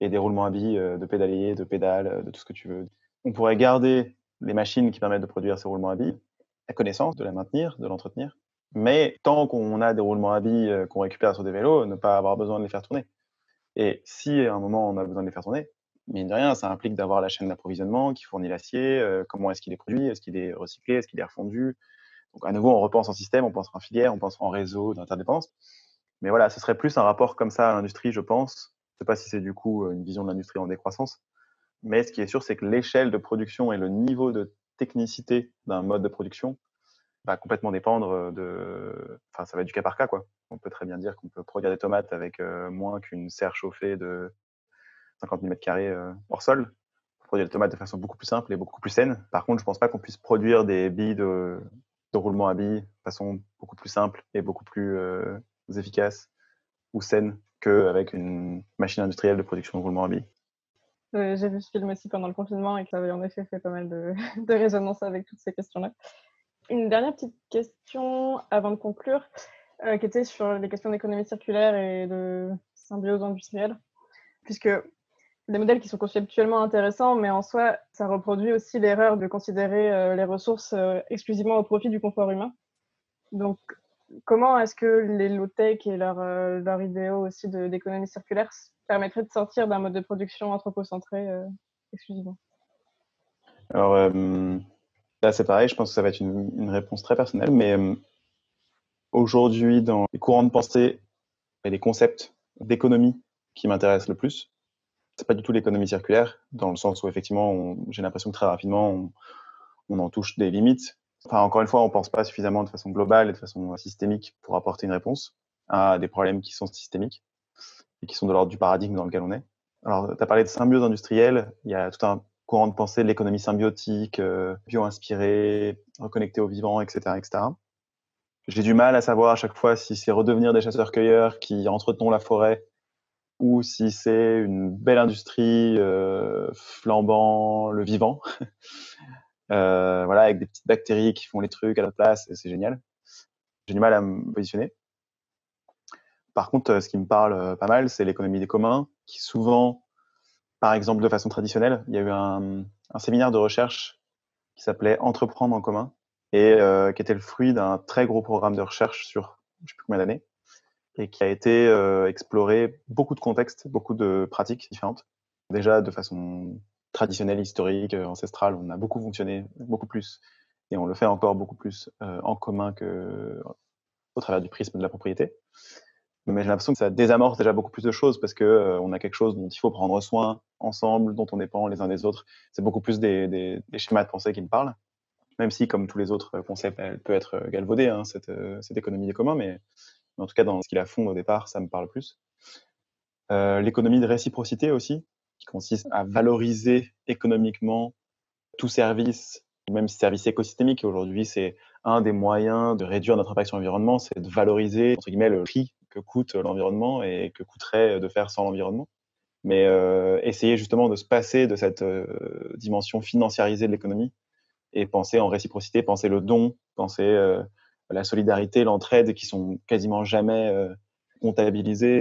et des roulements à billes, de pédalier, de pédales, de tout ce que tu veux, on pourrait garder les machines qui permettent de produire ces roulements à billes, la connaissance, de la maintenir, de l'entretenir, mais tant qu'on a des roulements à billes euh, qu'on récupère sur des vélos, ne pas avoir besoin de les faire tourner. Et si à un moment on a besoin de les faire tourner, mine de rien, ça implique d'avoir la chaîne d'approvisionnement qui fournit l'acier, euh, comment est-ce qu'il est produit, est-ce qu'il est recyclé, est-ce qu'il est refondu. Donc à nouveau, on repense en système, on pense en filière, on pense en réseau d'interdépendance. Mais voilà, ce serait plus un rapport comme ça à l'industrie, je pense. Je ne sais pas si c'est du coup une vision de l'industrie en décroissance. Mais ce qui est sûr, c'est que l'échelle de production et le niveau de technicité d'un mode de production va complètement dépendre de. Enfin, ça va être du cas par cas, quoi. On peut très bien dire qu'on peut produire des tomates avec moins qu'une serre chauffée de 50 mm euh, hors sol. On peut produire des tomates de façon beaucoup plus simple et beaucoup plus saine. Par contre, je pense pas qu'on puisse produire des billes de, de, roulement à billes de façon beaucoup plus simple et beaucoup plus euh, efficace ou saine qu'avec une machine industrielle de production de roulement à billes. J'ai vu ce film aussi pendant le confinement et que ça avait en effet fait pas mal de, de résonance avec toutes ces questions-là. Une dernière petite question avant de conclure, euh, qui était sur les questions d'économie circulaire et de symbiose industrielle, puisque des modèles qui sont conceptuellement intéressants, mais en soi, ça reproduit aussi l'erreur de considérer euh, les ressources euh, exclusivement au profit du confort humain. Donc, comment est-ce que les low-tech et leur idéaux aussi d'économie circulaire permettraient de sortir d'un mode de production anthropocentré exclusivement Alors, Là, c'est pareil, je pense que ça va être une, réponse très personnelle, mais euh, aujourd'hui, dans les courants de pensée et les concepts d'économie qui m'intéressent le plus, c'est pas du tout l'économie circulaire, dans le sens où effectivement, j'ai l'impression que très rapidement, on, en touche des limites. Enfin, encore une fois, on pense pas suffisamment de façon globale et de façon systémique pour apporter une réponse à des problèmes qui sont systémiques et qui sont de l'ordre du paradigme dans lequel on est. Alors, tu as parlé de symbiose industrielle, il y a tout un courant de pensée de l'économie symbiotique, euh, bio-inspirée, reconnectée au vivant, etc., etc. J'ai du mal à savoir à chaque fois si c'est redevenir des chasseurs-cueilleurs qui entretenons la forêt ou si c'est une belle industrie euh, flambant le vivant, euh, voilà, avec des petites bactéries qui font les trucs à la place, et c'est génial. J'ai du mal à me positionner. Par contre, ce qui me parle pas mal, c'est l'économie des communs, qui souvent par exemple, de façon traditionnelle. Il y a eu un, séminaire de recherche qui s'appelait Entreprendre en commun et euh, qui était le fruit d'un très gros programme de recherche sur je ne sais plus combien d'années et qui a été euh, exploré beaucoup de contextes, beaucoup de pratiques différentes. Déjà de façon traditionnelle, historique, ancestrale, on a beaucoup fonctionné, beaucoup plus, et on le fait encore beaucoup plus euh, en commun que au travers du prisme de la propriété mais j'ai l'impression que ça désamorce déjà beaucoup plus de choses parce que euh, on a quelque chose dont il faut prendre soin ensemble, dont on dépend les uns des autres. C'est beaucoup plus des, des, des, schémas de pensée qui me parlent, même si, comme tous les autres concepts, elle peut être galvaudée, hein, cette, euh, cette, économie des communs, mais, en tout cas, dans ce qui la fonde au départ, ça me parle plus. Euh, L'économie de réciprocité aussi, qui consiste à valoriser économiquement tout service, même service écosystémique. Aujourd'hui, c'est un des moyens de réduire notre impact sur l'environnement, c'est de valoriser, entre guillemets, le prix que coûte l'environnement et que coûterait de faire sans l'environnement. Mais euh, essayer justement de se passer de cette euh, dimension financiarisée de l'économie et penser en réciprocité, penser le don, penser euh, la solidarité, l'entraide qui sont quasiment jamais comptabilisées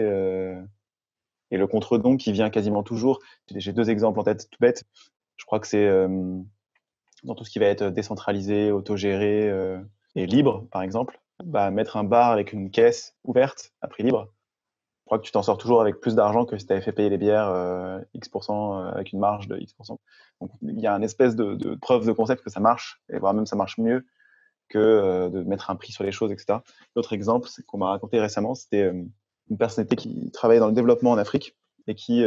Et le contre-don qui vient quasiment toujours, j'ai deux exemples en tête tout bête. Je crois que c'est dans tout ce qui va être décentralisé, autogéré et libre, par exemple. Bah, mettre un bar avec une caisse ouverte à prix libre, je crois que tu t'en sors toujours avec plus d'argent que si tu avais fait payer les bières X% avec une marge de X%. Donc il y a une espèce de, preuve de concept que ça marche, et voire même ça marche mieux que de mettre un prix sur les choses, etc. L'autre exemple qu'on m'a raconté récemment, c'était une personnalité qui travaillait dans le développement en Afrique et qui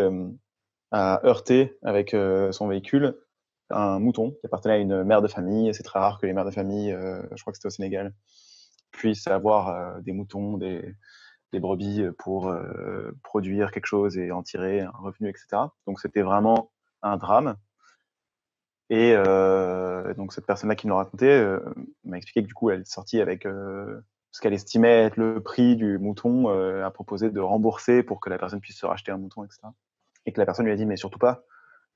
a heurté avec son véhicule un mouton qui appartenait à une mère de famille. C'est très rare que les mères de famille, je crois que c'était au Sénégal, puissent avoir des moutons, des, brebis pour produire quelque chose et en tirer un revenu, etc. Donc c'était vraiment un drame. Et donc cette personne-là qui me l'a raconté m'a expliqué que du coup elle est sortie avec ce qu'elle estimait être le prix du mouton, a proposé de rembourser pour que la personne puisse se racheter un mouton, etc. Et que la personne lui a dit mais surtout pas,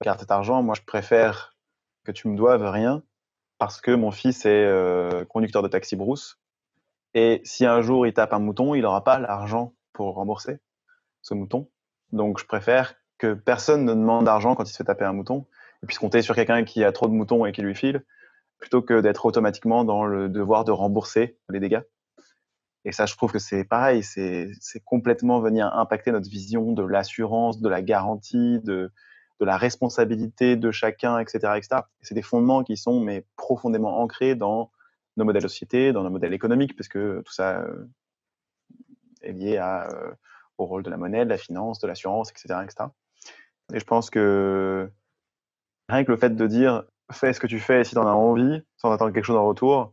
car cet argent, moi je préfère que tu me doives rien parce que mon fils est conducteur de taxi brousse et si un jour il tape un mouton, il n'aura pas l'argent pour rembourser ce mouton. Donc je préfère que personne ne demande d'argent quand il se fait taper un mouton et puisse compter sur quelqu'un qui a trop de moutons et qui lui file, plutôt que d'être automatiquement dans le devoir de rembourser les dégâts. Et ça, je trouve que c'est pareil, c'est complètement venir impacter notre vision de l'assurance, de la garantie, de, de la responsabilité de chacun, etc. etc. C'est des fondements qui sont mais profondément ancrés dans nos modèles de société, dans nos modèles économiques, parce que tout ça euh, est lié euh, au rôle de la monnaie, de la finance, de l'assurance, etc., etc. Et je pense que rien que le fait de dire fais ce que tu fais si tu en as envie, sans attendre quelque chose en retour,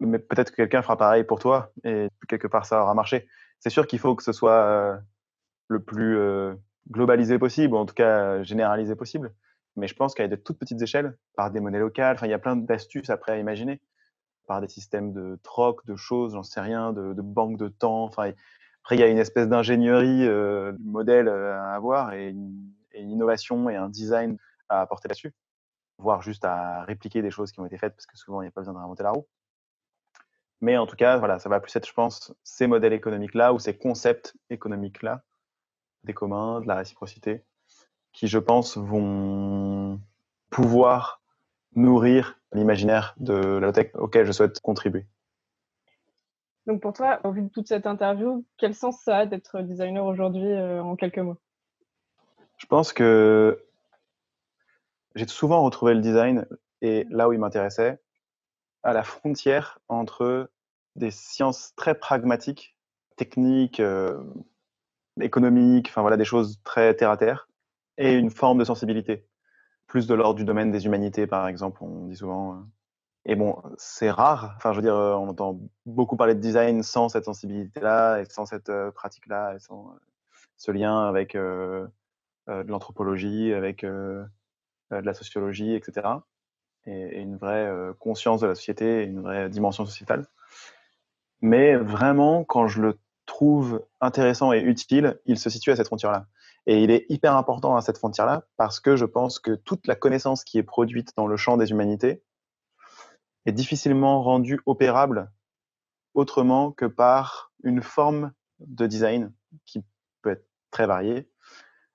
mais peut-être que quelqu'un fera pareil pour toi et quelque part ça aura marché. C'est sûr qu'il faut que ce soit euh, le plus globalisé possible, ou en tout cas généralisé possible. Mais je pense qu'à de toutes petites échelles, par des monnaies locales, il y a plein d'astuces après à imaginer, par des systèmes de troc, de choses, j'en sais rien, de, de banque de temps. Enfin, après, il y a une espèce d'ingénierie euh, du modèle euh, à avoir et une, innovation et un design à apporter là-dessus, voire juste à répliquer des choses qui ont été faites, parce que souvent, il n'y a pas besoin de réinventer la roue. Mais en tout cas, voilà, ça va plus être, je pense, ces modèles économiques-là ou ces concepts économiques-là des communs, de la réciprocité, qui, je pense, vont pouvoir nourrir l'imaginaire de la tech auquel je souhaite contribuer. Donc pour toi, au vu de toute cette interview, quel sens ça a d'être designer aujourd'hui euh, en quelques mots? Je pense que j'ai souvent retrouvé le design et là où il m'intéressait, à la frontière entre des sciences très pragmatiques, techniques, euh, économique, enfin voilà, des choses très terre à terre, et une forme de sensibilité, plus de l'ordre du domaine des humanités, par exemple, on dit souvent. Euh. Et bon, c'est rare. Enfin, je veux dire, euh, on entend beaucoup parler de design sans cette sensibilité-là et sans cette euh, pratique-là et sans ce lien avec de l'anthropologie, avec de la sociologie, etc. Et, et une vraie conscience de la société, une vraie dimension sociétale. Mais vraiment, quand je le trouve intéressant et utile, il se situe à cette frontière-là. Et il est hyper important à cette frontière-là parce que je pense que toute la connaissance qui est produite dans le champ des humanités est difficilement rendue opérable autrement que par une forme de design qui peut être très variée.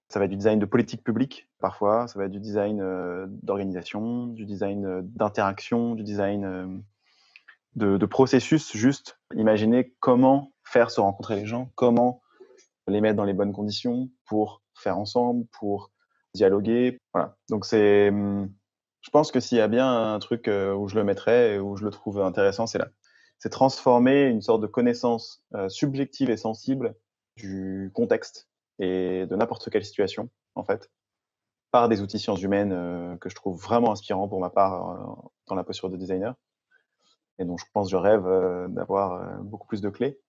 Ça va être du design de politique publique parfois, ça va être du design euh, d'organisation, du design euh, d'interaction, du design euh, de processus juste. Imaginez comment faire se rencontrer les gens, comment les mettre dans les bonnes conditions pour faire ensemble, pour dialoguer. Voilà. Donc c'est, hum, je pense que s'il y a bien un truc euh, où je le mettrais et où je le trouve intéressant, c'est là. C'est transformer une sorte de connaissance euh, subjective et sensible du contexte et de n'importe quelle situation, en fait, par des outils sciences humaines euh, que je trouve vraiment inspirants pour ma part dans la posture de designer et dont je pense je rêve d'avoir beaucoup plus de clés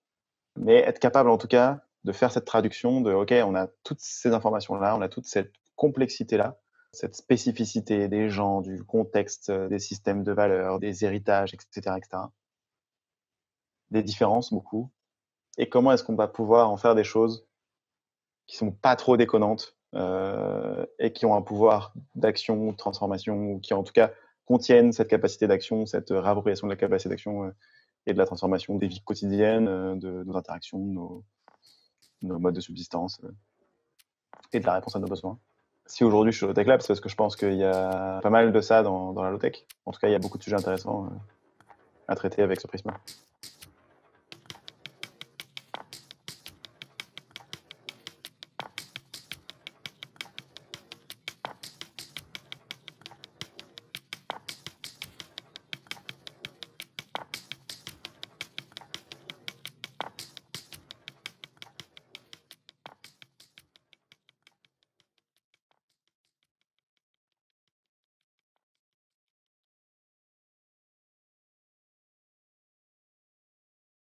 mais être capable en tout cas de faire cette traduction de OK, on a toutes ces informations-là, on a toute cette complexité-là, cette spécificité des gens, du contexte, euh, des systèmes de valeurs, des héritages, etc., etc. Des différences beaucoup. Et comment est-ce qu'on va pouvoir en faire des choses qui sont pas trop déconnantes euh, et qui ont un pouvoir d'action, de transformation, ou qui en tout cas contiennent cette capacité d'action, cette réappropriation de la capacité d'action euh, et de la transformation des vies quotidiennes, euh, de, nos interactions, nos, nos modes de subsistance. Euh. et de la réponse à nos besoins. Si aujourd'hui je suis au Tech Lab, c'est parce que je pense qu'il y a pas mal de ça dans, la low-tech. En tout cas, il y a beaucoup de sujets intéressants euh, à traiter avec ce prisme.